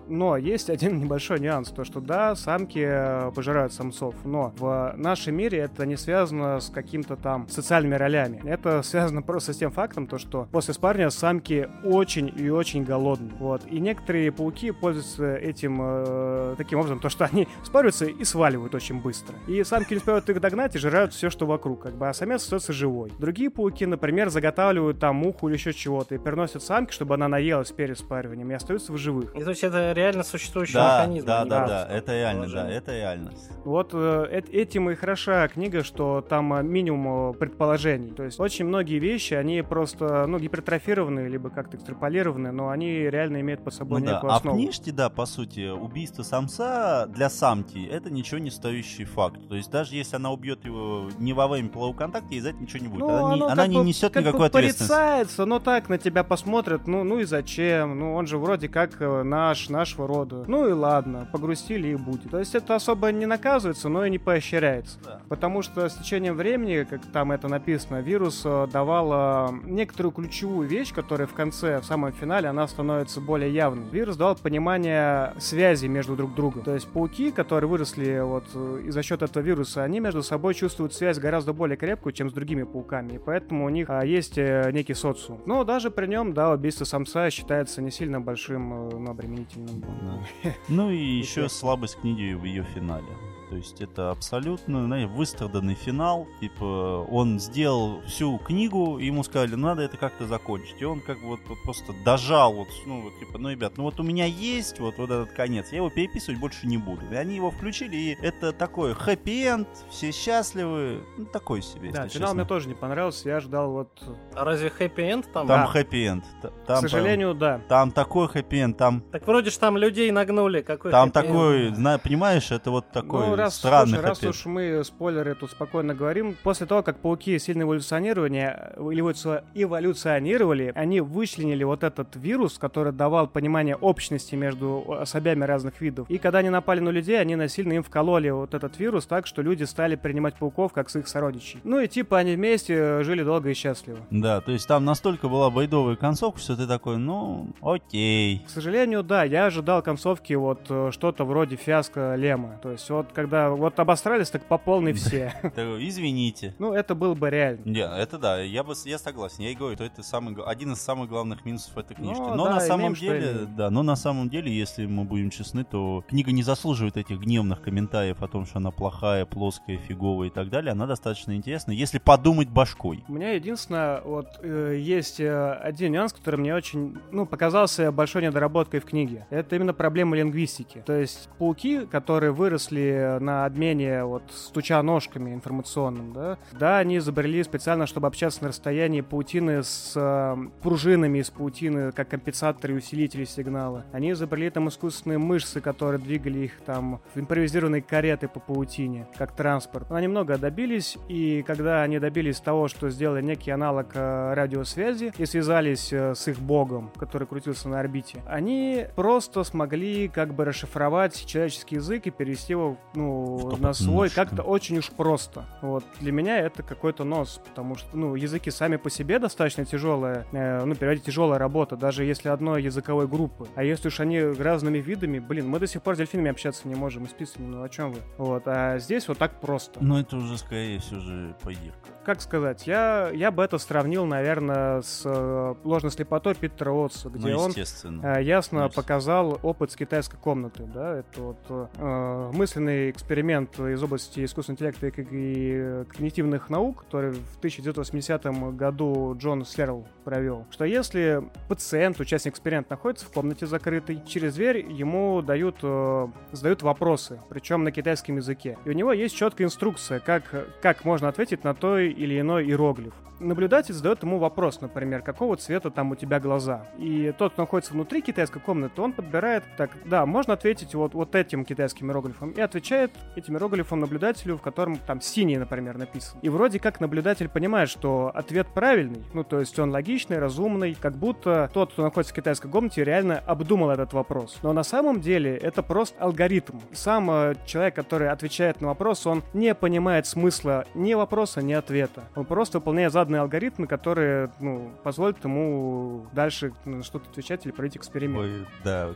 Но есть один небольшой нюанс, то что да, самки э, пожирают самцов, но в нашем мире это не связано с каким-то там социальными ролями. Это связано просто с тем фактом, то что после спарня самки очень и очень голодны. Вот. И некоторые пауки пользуются этим э, таким образом, то что они спариваются и сваливают очень быстро. И самки не успевают их догнать и жирают все, что вокруг, как бы, а самец остается живой. Другие пауки, например, заготавливают там муху или еще чего-то и переносят самке, чтобы она наелась перед спариванием и остаются в живых. И то есть это реально существующий Да, механизм. да, а не да, да, это реально, да, предположение. это реально. Вот э, эт- этим и хороша книга, что там э, минимум э, предположений. То есть очень многие вещи, они просто, ну, гипертрофированы, либо как-то экстраполированы, но они реально имеют под собой Ну да, некую а в основу. книжке, да, по сути, убийство самца для самки это ничего не стоящий факт. То есть даже если она убьет его не во время полового контакта, ей за это ничего не будет. Ну, она не, она не бы- несет никакой ответственности. порицается, но так на тебя посмотрят, ну, ну и зачем? Ну, он же вроде как э, наш, нашего рода. Ну и ладно, погрустили и будет. То есть это особо не наказывается, но и не поощряется. Да. Потому что с течением времени, как там это написано, вирус э, давал некоторую ключевую вещь, которая в конце, в самом финале, она становится более явной. Вирус дал понимание связи между друг другом. То есть пауки, которые выросли вот э, и за счет этого вируса, они между собой чувствуют связь гораздо более крепкую, чем с другими пауками. И поэтому у них а, есть э, некий социум. Но даже при нем, да, убийство самца считается не сильно большим, ну, обременительным. Да. Ну и еще слабость книги в ее финале. То есть это абсолютно, знаете, выстраданный финал. Типа он сделал всю книгу, ему сказали, «Ну, надо это как-то закончить. И он как бы вот, вот просто дожал, вот, ну вот типа, ну ребят, ну вот у меня есть вот, вот этот конец, я его переписывать больше не буду. И они его включили, и это такой хэппи-энд, все счастливы, ну такой себе, Да, финал честно. мне тоже не понравился. Я ждал вот... А разве хэппи-энд там? Там Да. хэппи-энд. Т- К Там, сожалению, да. прям- там такой хэппи-энд, там Так вроде ж там людей нагнули. Какой Там хэппи-энд? такой, зна- понимаешь, это вот такой ну, раз, странный слушай, раз уж мы спойлеры тут спокойно говорим, после того, как пауки сильно эволюционировали, эволюци- эволюционировали, они вычленили вот этот вирус, который давал понимание общности между особями разных видов. И когда они напали на людей, они насильно им вкололи вот этот вирус так, что люди стали принимать пауков как своих сородичей. Ну и типа они вместе жили долго и счастливо. Да, то есть там настолько была байдовая концовка, что ты такой, ну, окей. К сожалению, да, я ожидал концовки вот э, что-то вроде фиаско Лема. То есть вот когда вот обосрались, так по полной все. Извините. Ну, это было бы реально. Не, это да, я бы, я согласен. Я и говорю, что это самый, один из самых главных минусов этой книжки. Ну, но да, на самом деле, да, но на самом деле, если мы будем честны, то книга не заслуживает этих гневных комментариев о том, что она плохая, плоская, фиговая и так далее. Она достаточно интересна, если подумать башкой. У меня единственное, вот э, есть э, один нюанс, который мне очень, ну, показался большой недоработкой в книге. это именно проблема лингвистики. То есть пауки, которые выросли на обмене вот стуча ножками информационным, да, да, они изобрели специально, чтобы общаться на расстоянии паутины с э, пружинами из паутины, как компенсаторы и усилители сигнала. Они изобрели там искусственные мышцы, которые двигали их там в импровизированные кареты по паутине, как транспорт. Но они много добились, и когда они добились того, что сделали некий аналог э, радиосвязи и связались э, с их богом, который крутился на орбите, они просто смогли как бы расшифровать человеческий язык и перевести его ну, на свой как-то очень уж просто. Вот. Для меня это какой-то нос, потому что ну, языки сами по себе достаточно тяжелая, э, ну, переводить тяжелая работа, даже если одной языковой группы. А если уж они разными видами, блин, мы до сих пор с дельфинами общаться не можем, и с писами, ну о чем вы? Вот, а здесь вот так просто. Ну это уже скорее все же поирка. Как сказать, я, я бы это сравнил, наверное, с э, ложной слепотой Питера Уотса, где ну, он э, ясно ну, показал опыт с китайской комнаты, да, это вот э, мысленный эксперимент из области искусственного интеллекта и, когнитивных наук, который в 1980 году Джон Серл провел, что если пациент, участник эксперимента находится в комнате закрытой, через дверь ему дают, э, задают вопросы, причем на китайском языке. И у него есть четкая инструкция, как, как можно ответить на той или иной иероглиф наблюдатель задает ему вопрос, например, какого цвета там у тебя глаза. И тот, кто находится внутри китайской комнаты, он подбирает, так, да, можно ответить вот, вот этим китайским иероглифом. И отвечает этим иероглифом наблюдателю, в котором там синий, например, написан. И вроде как наблюдатель понимает, что ответ правильный, ну, то есть он логичный, разумный, как будто тот, кто находится в китайской комнате, реально обдумал этот вопрос. Но на самом деле это просто алгоритм. Сам э, человек, который отвечает на вопрос, он не понимает смысла ни вопроса, ни ответа. Он просто выполняет заданные алгоритмы, которые ну, позволят ему дальше ну, что-то отвечать или пройти эксперимент. Ой, да,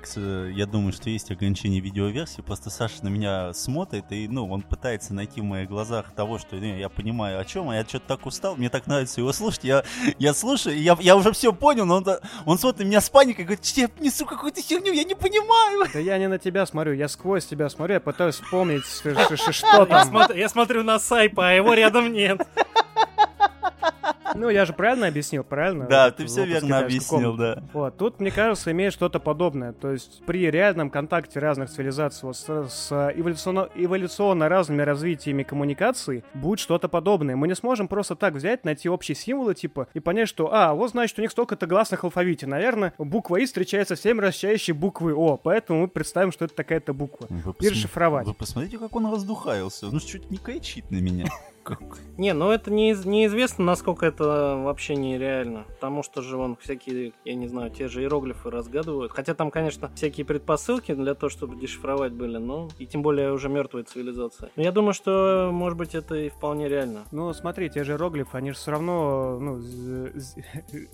я думаю, что есть ограничение видеоверсии. Просто Саша на меня смотрит, и ну, он пытается найти в моих глазах того, что я понимаю, о чем, а я что-то так устал, мне так нравится его слушать. Я, я слушаю, я, я уже все понял, но он, он смотрит на меня с паникой и говорит, я несу какую-то херню, я не понимаю. Да я не на тебя смотрю, я сквозь тебя смотрю, я пытаюсь вспомнить, что там. Я смотрю на Сайпа, а его рядом нет. Ну, я же правильно объяснил, правильно? Да, ты все верно объяснил, да. Вот, тут, мне кажется, имеет что-то подобное. То есть при реальном контакте разных цивилизаций вот, с, с эволюционно, эволюционно разными развитиями коммуникаций будет что-то подобное. Мы не сможем просто так взять, найти общие символы, типа, и понять, что, а, вот, значит, у них столько-то гласных алфавите. Наверное, буква И встречается с 7 раз чаще буквы О, поэтому мы представим, что это такая-то буква. Вы и расшифровать. Вы посмотрите, как он раздухаился. Он чуть не кричит на меня. Не, ну это не, неизвестно, насколько это вообще нереально. Потому что же вон всякие, я не знаю, те же иероглифы разгадывают. Хотя там, конечно, всякие предпосылки для того, чтобы дешифровать были, но и тем более уже мертвая цивилизация. Но я думаю, что, может быть, это и вполне реально. Ну, смотри, те же иероглифы, они же все равно, ну,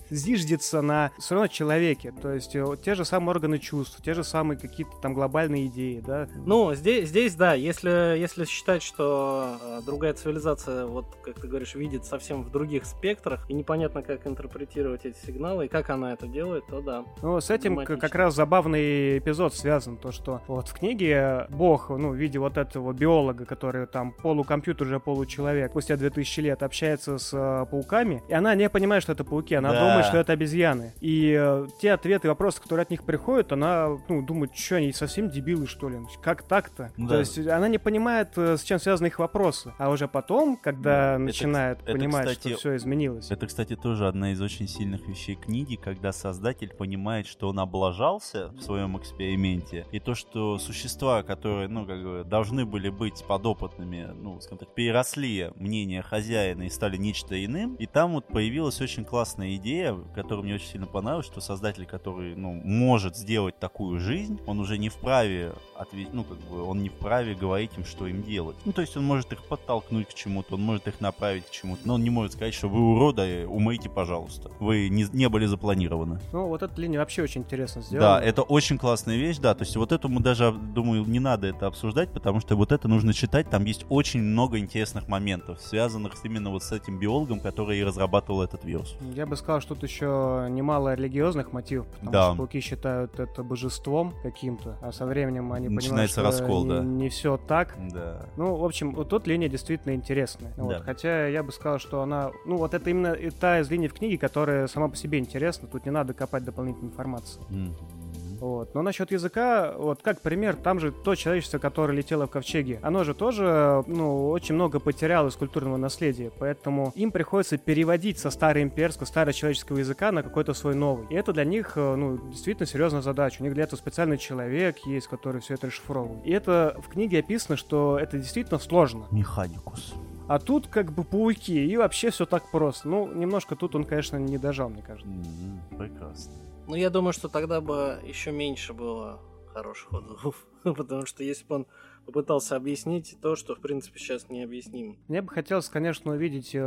зиждется на все равно человеке. То есть э, те же самые органы чувств, те же самые какие-то там глобальные идеи, да? Ну, здесь, здесь да, если, если считать, что э, другая цивилизация информация, вот как ты говоришь, видит совсем в других спектрах, и непонятно, как интерпретировать эти сигналы, и как она это делает, то да. Ну, с этим как раз забавный эпизод связан, то, что вот в книге Бог, ну, в виде вот этого биолога, который там полукомпьютер, уже получеловек, спустя 2000 лет общается с э, пауками, и она не понимает, что это пауки, она да. думает, что это обезьяны. И э, те ответы и вопросы, которые от них приходят, она, ну, думает, что они совсем дебилы, что ли? Как так-то? Да. То есть она не понимает, э, с чем связаны их вопросы. А уже потом когда ну, начинает это, понимать, это, кстати, что все изменилось. Это, кстати, тоже одна из очень сильных вещей книги, когда создатель понимает, что он облажался в своем эксперименте, и то, что существа, которые, ну, как бы, должны были быть подопытными, ну, скажем так, переросли мнение хозяина и стали нечто иным, и там вот появилась очень классная идея, которая мне очень сильно понравилась, что создатель, который, ну, может сделать такую жизнь, он уже не вправе ответить, ну, как бы, он не вправе говорить им, что им делать. Ну, то есть он может их подтолкнуть к чему чему-то, он может их направить к чему-то, но он не может сказать, что вы уроды, умойте, пожалуйста. Вы не, не были запланированы. Ну, вот эта линия вообще очень интересно сделана. Да, это очень классная вещь, да, то есть вот этому даже, думаю, не надо это обсуждать, потому что вот это нужно читать, там есть очень много интересных моментов, связанных именно вот с этим биологом, который и разрабатывал этот вирус. Я бы сказал, что тут еще немало религиозных мотивов, потому да. что пауки считают это божеством каким-то, а со временем они Начинается понимают, что раскол, не, да. не все так. Да. Ну, в общем, вот тут линия действительно интересная интересная. Да. Вот, хотя я бы сказал, что она... Ну, вот это именно та из линий в книге, которая сама по себе интересна. Тут не надо копать дополнительной информации. Mm-hmm. Вот. Но насчет языка, вот как пример, там же то человечество, которое летело в ковчеге, оно же тоже, ну, очень много потеряло из культурного наследия, поэтому им приходится переводить со староимперского, старочеловеческого языка на какой-то свой новый. И это для них, э, ну, действительно серьезная задача. У них для этого специальный человек есть, который все это расшифровывает. И это в книге описано, что это действительно сложно. Механикус. А тут как бы пауки, и вообще все так просто. Ну, немножко тут он, конечно, не дожал, мне кажется. М, Прекрасно. Ну, я думаю, что тогда бы еще меньше было хороших отзывов. Потому что если бы он попытался объяснить то, что, в принципе, сейчас необъяснимо. Мне бы хотелось, конечно, увидеть э,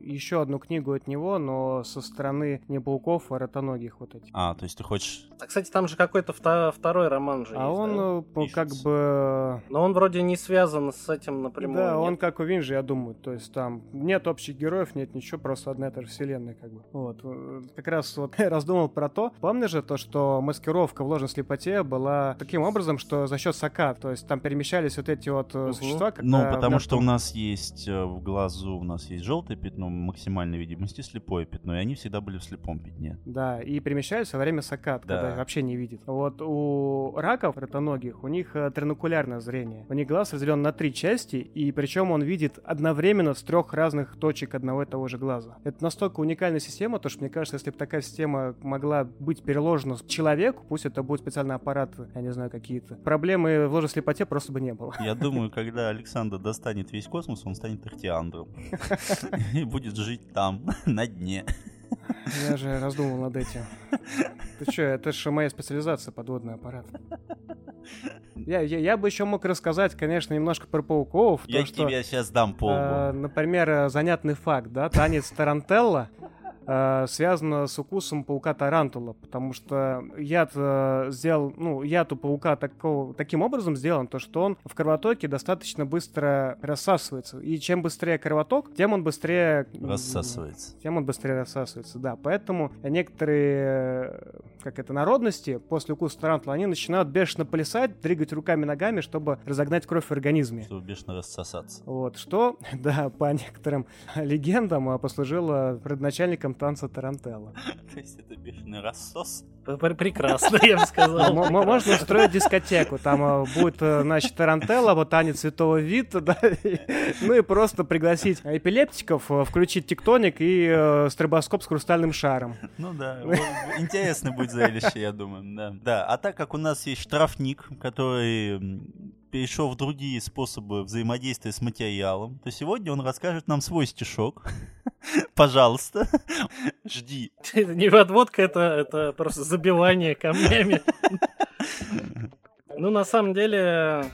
еще одну книгу от него, но со стороны не пауков, а ротоногих вот этих. А, то есть ты хочешь... А, кстати, там же какой-то вто- второй роман же А есть, он, да? э, ну, как Пишется. бы... Но он вроде не связан с этим напрямую. Да, нет? он как у Винжи, я думаю. То есть там нет общих героев, нет ничего, просто одна и та же вселенная, как бы. Вот. э, Как раз вот раздумал про то. Помнишь же то, что маскировка в ложной слепоте была таким образом, что за счет сака, то есть там перемещались вот эти вот Мгм. существа, когда Ну, потому что у нас есть э, в глазу, у нас есть желтое пятно максимальной видимости, слепое пятно, и они всегда были в слепом пятне. Да, и перемещаются во время сакат, Да. когда их вообще не видит. Вот у раков ротоногих, у них э, тринокулярное зрение. У них глаз разделен на три части, и причем он видит одновременно с трех разных точек одного и того же глаза. Это настолько уникальная система, то что мне кажется, если бы такая система могла быть переложена человеку, пусть это будет специальный аппарат, я не знаю, какие-то, проблемы в ложной слепоте просто бы не было. Я думаю, когда Александр достанет весь космос, он станет Ихтиандром. И будет жить там, на дне. Я же раздумывал над этим. Ты что, это же моя специализация, подводный аппарат. Я, я, я бы еще мог рассказать, конечно, немножко про пауков. Я то, что, тебе сейчас дам э, по лбу. например, э, занятный факт, да, танец Тарантелла э, связан с укусом паука Тарантула, потому что яд э, сделал, ну, яд у паука такого, таким образом сделан, то что он в кровотоке достаточно быстро рассасывается. И чем быстрее кровоток, тем он быстрее... Рассасывается. тем он быстрее рассасывается, да. Поэтому некоторые, э, как это, народности после укуса тарантула, они начинают бешено плясать, двигать руками, ногами, чтобы разогнать кровь в организме. Чтобы бешено рассосаться. Вот, что, да, по некоторым легендам а, послужило родоначальником танца Тарантелла. То есть это бешеный рассос. Прекрасно, я бы сказал. Можно устроить дискотеку, там а, будет, э, значит, Тарантелла, вот танец Святого Вита, да, ну и просто пригласить эпилептиков, э, включить тектоник и э, стробоскоп с хрустальным шаром. Ну да, интересно будет зрелище, я думаю, да. Да, а так как у нас есть штрафник, который перешел в другие способы взаимодействия с материалом, то сегодня он расскажет нам свой стишок. Пожалуйста, жди. Это не подводка, это, это просто забивание камнями. Ну, на самом деле,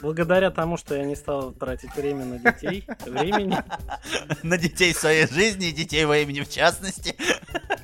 благодаря тому, что я не стал тратить время на детей, времени. На детей своей жизни и детей времени в частности.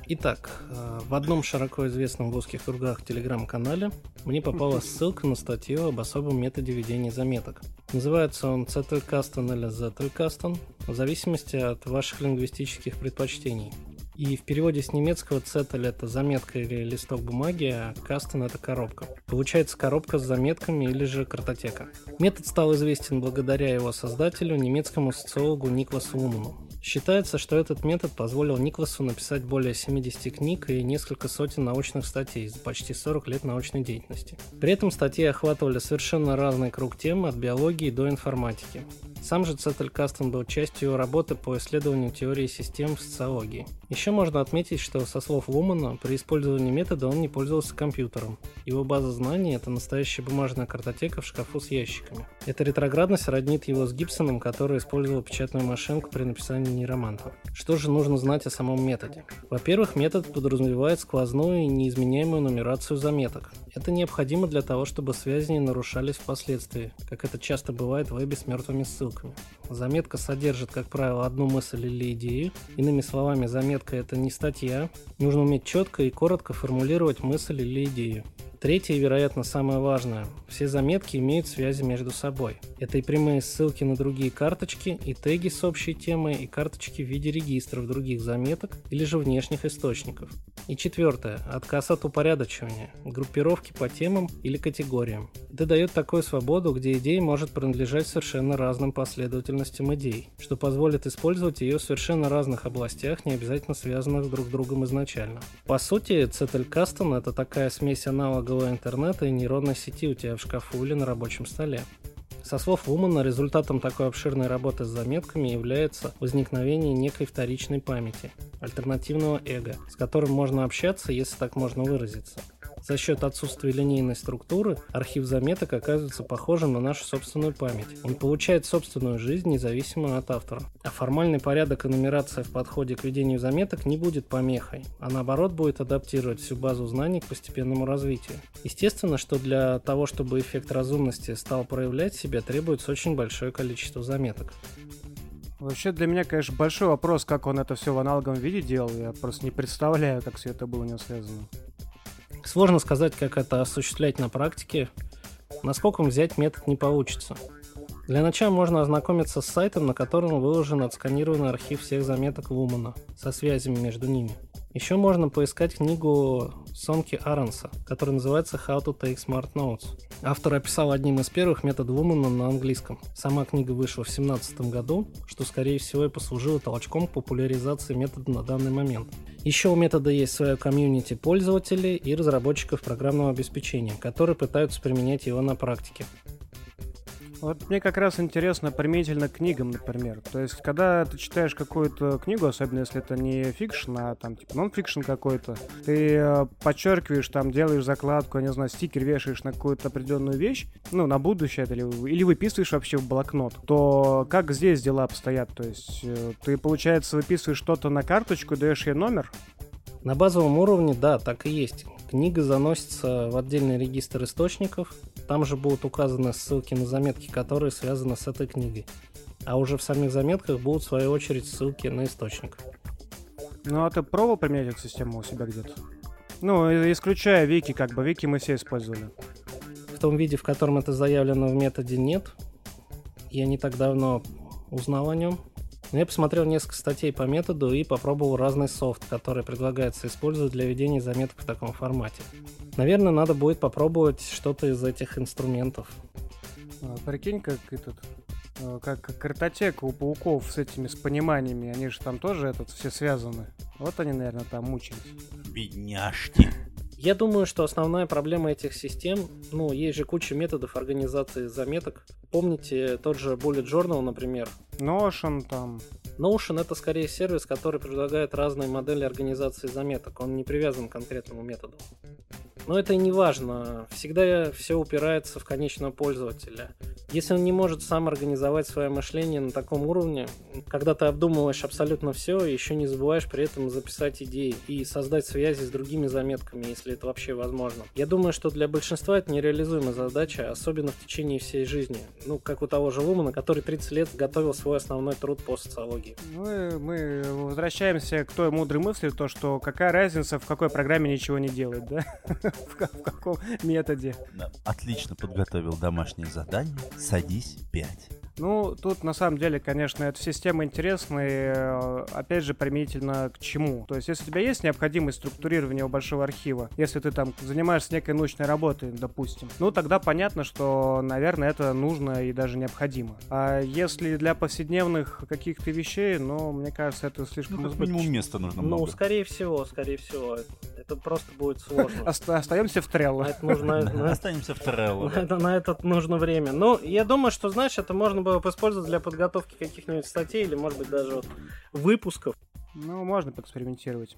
Итак, э, в одном широко известном в узких кругах телеграм-канале мне попалась ссылка на статью об особом методе ведения заметок. Называется он Cettelkasten или Zettelkasten, в зависимости от ваших лингвистических предпочтений. И в переводе с немецкого цетель это заметка или листок бумаги, а кастен это коробка. Получается коробка с заметками или же картотека. Метод стал известен благодаря его создателю, немецкому социологу Никласу Луману. Считается, что этот метод позволил Никласу написать более 70 книг и несколько сотен научных статей за почти 40 лет научной деятельности. При этом статьи охватывали совершенно разный круг тем от биологии до информатики. Сам же Цетелькастен был частью работы по исследованию теории систем в социологии. Еще можно отметить, что со слов Лумана, при использовании метода он не пользовался компьютером. Его база знаний – это настоящая бумажная картотека в шкафу с ящиками. Эта ретроградность роднит его с Гибсоном, который использовал печатную машинку при написании нейроманта. Что же нужно знать о самом методе? Во-первых, метод подразумевает сквозную и неизменяемую нумерацию заметок. Это необходимо для того, чтобы связи не нарушались впоследствии, как это часто бывает в вебе с мертвыми ссылками. Заметка содержит, как правило, одну мысль или идею. Иными словами, заметка это не статья. Нужно уметь четко и коротко формулировать мысль или идею. Третье вероятно, самое важное. Все заметки имеют связи между собой. Это и прямые ссылки на другие карточки, и теги с общей темой, и карточки в виде регистров других заметок или же внешних источников. И четвертое. Отказ от упорядочивания, группировки по темам или категориям. Это дает такую свободу, где идея может принадлежать совершенно разным последовательностям идей, что позволит использовать ее в совершенно разных областях, не обязательно связанных друг с другом изначально. По сути, Цетелькастон — это такая смесь аналогового интернета и нейронной сети у тебя в шкафу или на рабочем столе. Со слов Вумана, результатом такой обширной работы с заметками является возникновение некой вторичной памяти, альтернативного эго, с которым можно общаться, если так можно выразиться. За счет отсутствия линейной структуры архив заметок оказывается похожим на нашу собственную память. Он получает собственную жизнь, независимую от автора. А формальный порядок и нумерация в подходе к ведению заметок не будет помехой, а наоборот будет адаптировать всю базу знаний к постепенному развитию. Естественно, что для того, чтобы эффект разумности стал проявлять себя, требуется очень большое количество заметок. Вообще для меня, конечно, большой вопрос, как он это все в аналоговом виде делал. Я просто не представляю, как все это было у него связано. Сложно сказать, как это осуществлять на практике. Насколько взять метод не получится. Для начала можно ознакомиться с сайтом, на котором выложен отсканированный архив всех заметок Лумана со связями между ними. Еще можно поискать книгу Сонке Аренса, которая называется How to Take Smart Notes. Автор описал одним из первых метод Лумана на английском. Сама книга вышла в 2017 году, что скорее всего и послужило толчком к популяризации метода на данный момент. Еще у метода есть свое комьюнити пользователей и разработчиков программного обеспечения, которые пытаются применять его на практике. Вот мне как раз интересно применительно книгам, например. То есть, когда ты читаешь какую-то книгу, особенно если это не fiction, а там типа нон-фикшн какой-то, ты э, подчеркиваешь, там делаешь закладку, не знаю, стикер вешаешь на какую-то определенную вещь, ну, на будущее или, или выписываешь вообще в блокнот, то как здесь дела обстоят? То есть, э, ты, получается, выписываешь что-то на карточку, даешь ей номер, на базовом уровне, да, так и есть. Книга заносится в отдельный регистр источников, там же будут указаны ссылки на заметки, которые связаны с этой книгой. А уже в самих заметках будут, в свою очередь, ссылки на источник. Ну, а ты пробовал применять эту систему у себя где-то? Ну, исключая Вики, как бы Вики мы все использовали. В том виде, в котором это заявлено в методе, нет. Я не так давно узнал о нем. Но я посмотрел несколько статей по методу и попробовал разный софт, который предлагается использовать для ведения заметок в таком формате. Наверное, надо будет попробовать что-то из этих инструментов. А, прикинь, как этот а, как картотека у пауков с этими с пониманиями, они же там тоже этот все связаны. Вот они, наверное, там мучились. Бедняжки. Я думаю, что основная проблема этих систем, ну, есть же куча методов организации заметок. Помните тот же Bullet Journal, например? Notion там. Notion это скорее сервис, который предлагает разные модели организации заметок. Он не привязан к конкретному методу. Но это и не важно. Всегда все упирается в конечного пользователя. Если он не может сам организовать свое мышление на таком уровне, когда ты обдумываешь абсолютно все, еще не забываешь при этом записать идеи и создать связи с другими заметками, если это вообще возможно. Я думаю, что для большинства это нереализуемая задача, особенно в течение всей жизни. Ну, как у того же Лумана, который 30 лет готовил свой основной труд по социологии. Мы, мы возвращаемся к той мудрой мысли, то, что какая разница, в какой программе ничего не делать, да? в, в каком методе. Отлично подготовил домашнее задание. Садись 5. Ну, тут на самом деле, конечно, эта система интересная, э, опять же, применительно к чему. То есть, если у тебя есть необходимость структурирования большого архива, если ты там занимаешься некой научной работой, допустим, ну, тогда понятно, что, наверное, это нужно и даже необходимо. А если для повседневных каких-то вещей, ну, мне кажется, это слишком ну, как минимум места нужно ну, много. Ну, скорее всего, скорее всего. Это просто будет сложно. Остаемся в Trello. Останемся в Trello. На это нужно время. Ну, я думаю, что, знаешь, это можно было бы использовать для подготовки каких-нибудь статей или, может быть, даже вот выпусков. Ну, можно поэкспериментировать.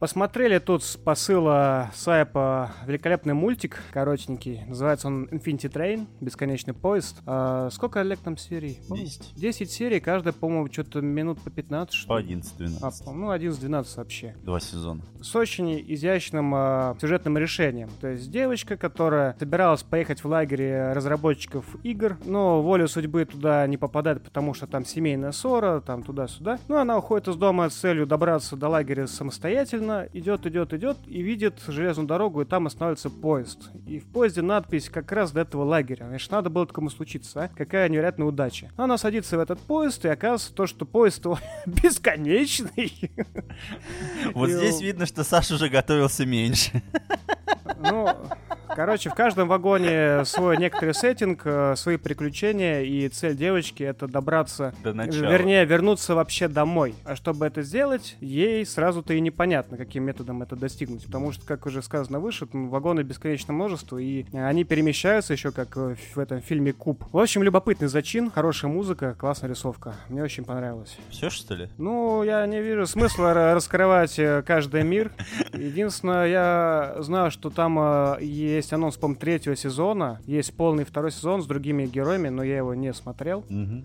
Посмотрели тут с посыла Сайпа великолепный мультик, коротенький. Называется он Infinity Train, бесконечный поезд. А, сколько, Олег, там серий? 10. 10 серий, каждая, по-моему, что-то минут по 15, что По 11-12. А, ну, 11-12 вообще. Два сезона. С очень изящным а, сюжетным решением. То есть девочка, которая собиралась поехать в лагерь разработчиков игр, но волю судьбы туда не попадает, потому что там семейная ссора, там туда-сюда. Ну, она уходит из дома с целью добраться до лагеря самостоятельно, Ладно, идет, идет, идет, и видит железную дорогу, и там останавливается поезд. И в поезде надпись как раз до этого лагеря. Значит, надо было такому случиться, а? Какая невероятная удача. Она садится в этот поезд, и оказывается то, что поезд бесконечный. Вот здесь видно, что Саша уже готовился меньше. Ну, Короче, в каждом вагоне свой некоторый сеттинг, э, свои приключения, и цель девочки это добраться, До начала. вернее, вернуться вообще домой. А чтобы это сделать, ей сразу-то и непонятно, каким методом это достигнуть. Потому что, как уже сказано выше, вагоны бесконечно множество, и они перемещаются еще как в этом фильме Куб. В общем, любопытный зачин, хорошая музыка, классная рисовка. Мне очень понравилось. Все, что ли? Ну, я не вижу смысла ра- раскрывать э, каждый мир. Единственное, я знаю, что там э, есть анонс, по третьего сезона. Есть полный второй сезон с другими героями, но я его не смотрел. Мгм.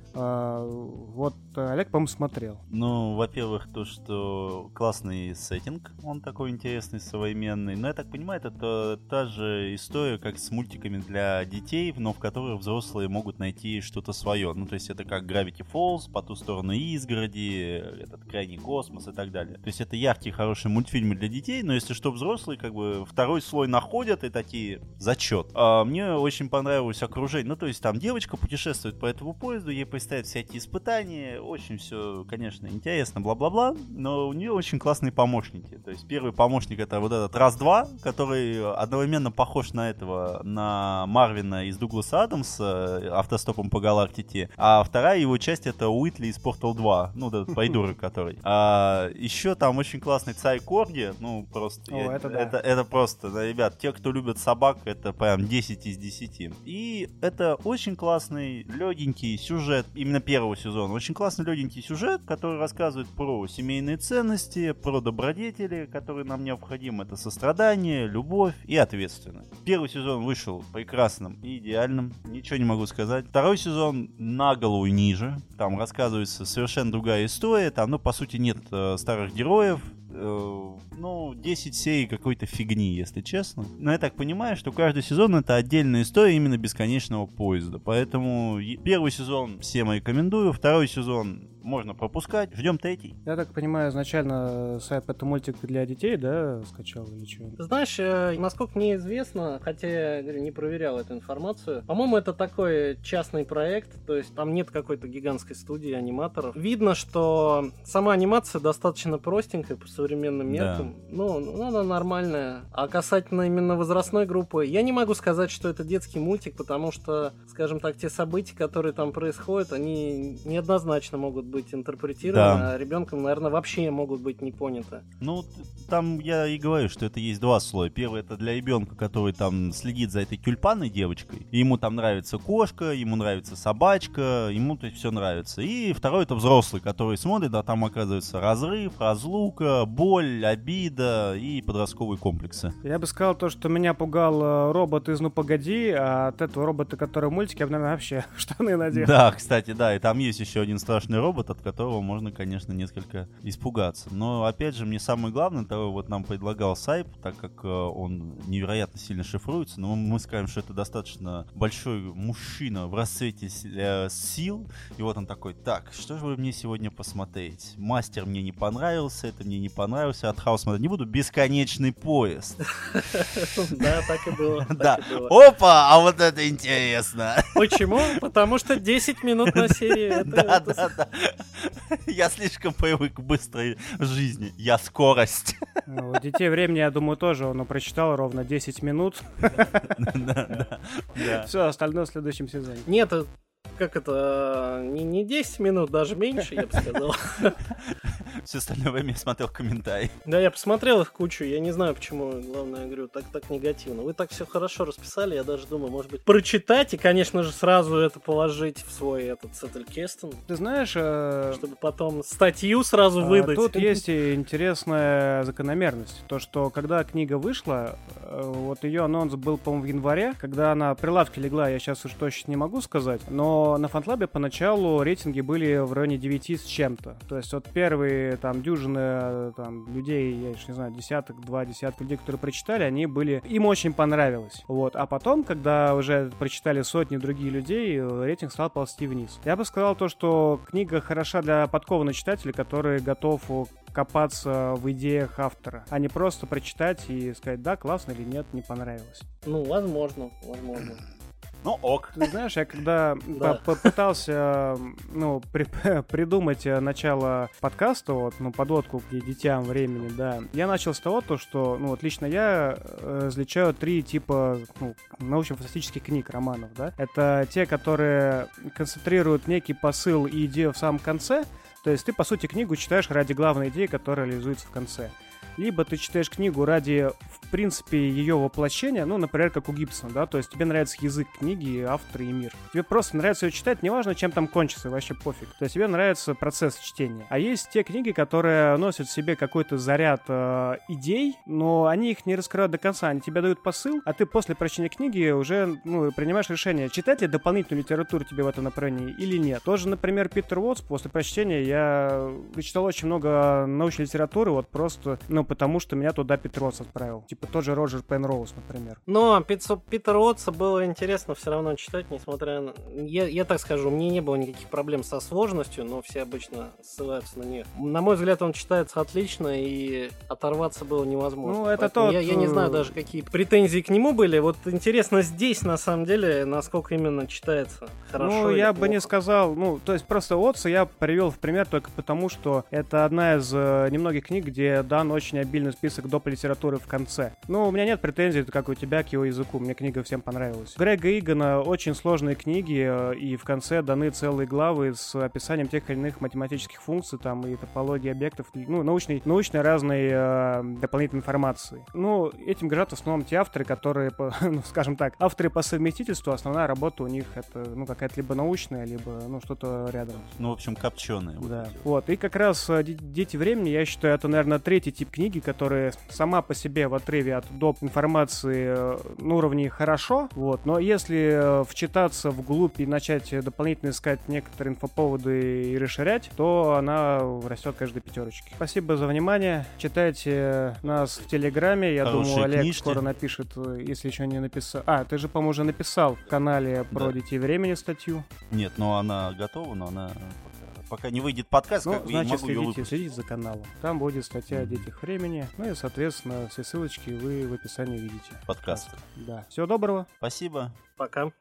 Олег, по-моему, смотрел. Ну, во-первых, то, что классный сеттинг, он такой интересный, современный. Но я так понимаю, это та же история, как с мультиками для детей, но в которых взрослые могут найти что-то свое. Ну, то есть это как Gravity Falls, по ту сторону изгороди, этот крайний космос и так далее. То есть это яркие, хорошие мультфильмы для детей, но если что, взрослые как бы второй слой находят и такие зачет. А, мне очень понравилось окружение. Ну, то есть там девочка путешествует по этому поезду, ей предстоят всякие испытания, очень все, конечно, интересно, бла-бла-бла, но у нее очень классные помощники. То есть первый помощник это вот этот раз-два, который одновременно похож на этого, на Марвина из Дугласа Адамса, э, автостопом по галактике, а вторая его часть это Уитли из Portal 2, ну, да, придурок который. А, еще там очень классный царь Корги, ну, просто... О, я- это да. это, это просто, да, ребят, те, кто любят собак, это прям 10 из 10. И это очень классный, легенький сюжет, именно первого сезона. Очень классный, легенький сюжет, который рассказывает про семейные ценности, про добродетели, которые нам необходимы. Это сострадание, любовь и ответственность. Первый сезон вышел прекрасным и идеальным, ничего не могу сказать. Второй сезон на голову ниже. Там рассказывается совершенно другая история. Там, ну, по сути, нет э, старых героев, э, ну, 10 серий какой-то фигни, если честно. Но я так понимаю, что каждый сезон это отдельная история именно бесконечного поезда. Поэтому первый сезон всем рекомендую, второй сезон можно пропускать, ждем третий. Я так понимаю, изначально сайт это мультик для детей, да, скачал или что? Знаешь, э, насколько мне известно, хотя я говорю, не проверял эту информацию, по-моему, это такой частный проект, то есть там нет какой-то гигантской студии аниматоров. Видно, что сама анимация достаточно простенькая по современным Да. меркам. Ну, ну, она нормальная. А касательно именно возрастной группы, я не могу сказать, что это детский мультик, потому что, скажем так, те события, которые там происходят, они неоднозначно могут быть интерпретированы, Да. а ребенком, наверное, вообще могут быть не поняты. Ну, там я и говорю, что это есть два слоя. Первый это для ребенка, который там следит за этой тюльпанной девочкой. Ему там нравится кошка, ему нравится собачка, ему то есть все нравится. И второй это взрослый, который смотрит, а там оказывается разрыв, разлука, боль, обида и подростковые комплексы. Я бы сказал то, что меня пугал э, робот из «Ну погоди», а от этого робота, который в мультике, я бы, наверное, вообще штаны надел. Да, кстати, да, и там есть еще один страшный робот, от которого можно, конечно, несколько испугаться. Но, опять же, мне самое главное, того вот нам предлагал Сайп, так как э, он невероятно сильно шифруется, но мы скажем, что это достаточно большой мужчина в расцвете э, сил, и вот он такой, так, что же вы мне сегодня посмотреть? Мастер мне не понравился, это мне не понравился, от Хаус смотреть не буду, бесконечный поезд. Да, так и было. Да. Опа, а вот это интересно. Почему? Потому что 10 минут на серии. Да, да, да. Я слишком привык к быстрой жизни. Я скорость. У детей времени, я думаю, тоже он прочитал ровно 10 минут. Да, да, да. Все, остальное в следующем сезоне. Нет, как это, не, не 10 минут, даже меньше, я бы сказал. Все остальное время я смотрел комментарии. Да, я посмотрел их кучу, я не знаю, почему, главное, я говорю, так, так негативно. Вы так все хорошо расписали, я даже думаю, может быть, прочитать и, конечно же, сразу это положить в свой этот Сеттелькестен, Ты знаешь, э, чтобы потом статью сразу А, выдать. Тут есть интересная закономерность. То, что когда книга вышла, э, вот ее анонс был, по-моему, в январе, когда она при лавке легла, я сейчас уж точно не могу сказать, но на Фантлабе поначалу рейтинги были в районе 9 с чем-то. То есть вот первые там дюжины э, там, людей, я еще не знаю, десяток, два десятка людей, которые прочитали, они были... Им очень понравилось. Вот. А потом, когда уже прочитали сотни других людей, э, рейтинг стал ползти вниз. Я бы сказал то, что книга хороша для подкованных читателей, который готов копаться в идеях автора, а не просто прочитать и сказать, да, классно или нет, не понравилось. Ну, возможно, возможно. Ну, ок. Ты знаешь, я когда да. попытался ну, при придумать э, начало подкаста, вот, ну, подводку к детям времени, да, я начал с того, то, что, ну, вот лично я э, различаю три типа ну, научно-фантастических книг, романов, да. Это те, которые концентрируют некий посыл и идею в самом конце, то есть ты, по сути, книгу читаешь ради главной идеи, которая реализуется в конце либо ты читаешь книгу ради, в принципе, ее воплощения, ну, например, как у Гибсона, да, то есть тебе нравится язык книги, автор и мир. Тебе просто нравится ее читать, неважно, чем там кончится, вообще пофиг. То есть тебе нравится процесс чтения. А есть те книги, которые носят в себе какой-то заряд э, идей, но они их не раскрывают до конца, они тебе дают посыл, а ты после прочтения книги уже, ну, принимаешь решение, читать ли дополнительную литературу тебе в этом направлении или нет. Тоже, например, Питер Уотс, после прочтения я прочитал очень много научной литературы, вот просто, ну, потому что меня туда Петрос отправил. Типа тот же Роджер Пенроуз, например. Но Питера Отца было интересно все равно читать, несмотря на... Я, я так скажу, мне не было никаких проблем со сложностью, но все обычно ссылаются на нее. На мой взгляд, он читается отлично, и оторваться было невозможно. Ну, это тот... Я, я не знаю даже, какие претензии к нему были. Вот интересно здесь, на самом деле, насколько именно читается хорошо Ну, я бы не сказал... Ну, то есть просто Отца я привел в пример только потому, что это одна из э, немногих книг, где дан очень очень обильный список доп. литературы в конце. Ну, у меня нет претензий, как у тебя, к его языку. Мне книга всем понравилась. Грега Игана очень сложные книги, э, и в конце даны целые главы с описанием тех или иных математических функций, там, и топологии объектов, ну, научной, научной разной э, дополнительной информации. Ну, этим горят в основном те авторы, которые, по, ну, скажем так, авторы по совместительству, основная работа у них это, ну, какая-то либо научная, либо, ну, что-то рядом. Ну, в общем, копченые. Да. Вот, и как раз э, «Дети времени», я считаю, это, наверное, третий тип книги, книги, которая сама по себе в отрыве от доп. информации э, на уровне хорошо, вот, но если э, вчитаться вглубь и начать дополнительно искать некоторые инфоповоды и расширять, то она растет каждой пятерочки. Спасибо за внимание. Читайте нас в Телеграме. Я Хорошие думаю, Олег книжки. скоро напишет, э, если еще не написал. А, ты же, по-моему, уже написал в канале про да. детей времени статью. Нет, но она готова, но она пока не выйдет подкаст, ну, как значит, могу следите, ее следите за каналом. Там будет статья о детях времени. Ну и, соответственно, все ссылочки вы в описании видите. Подкаст. Да. Всего доброго. Спасибо. Пока.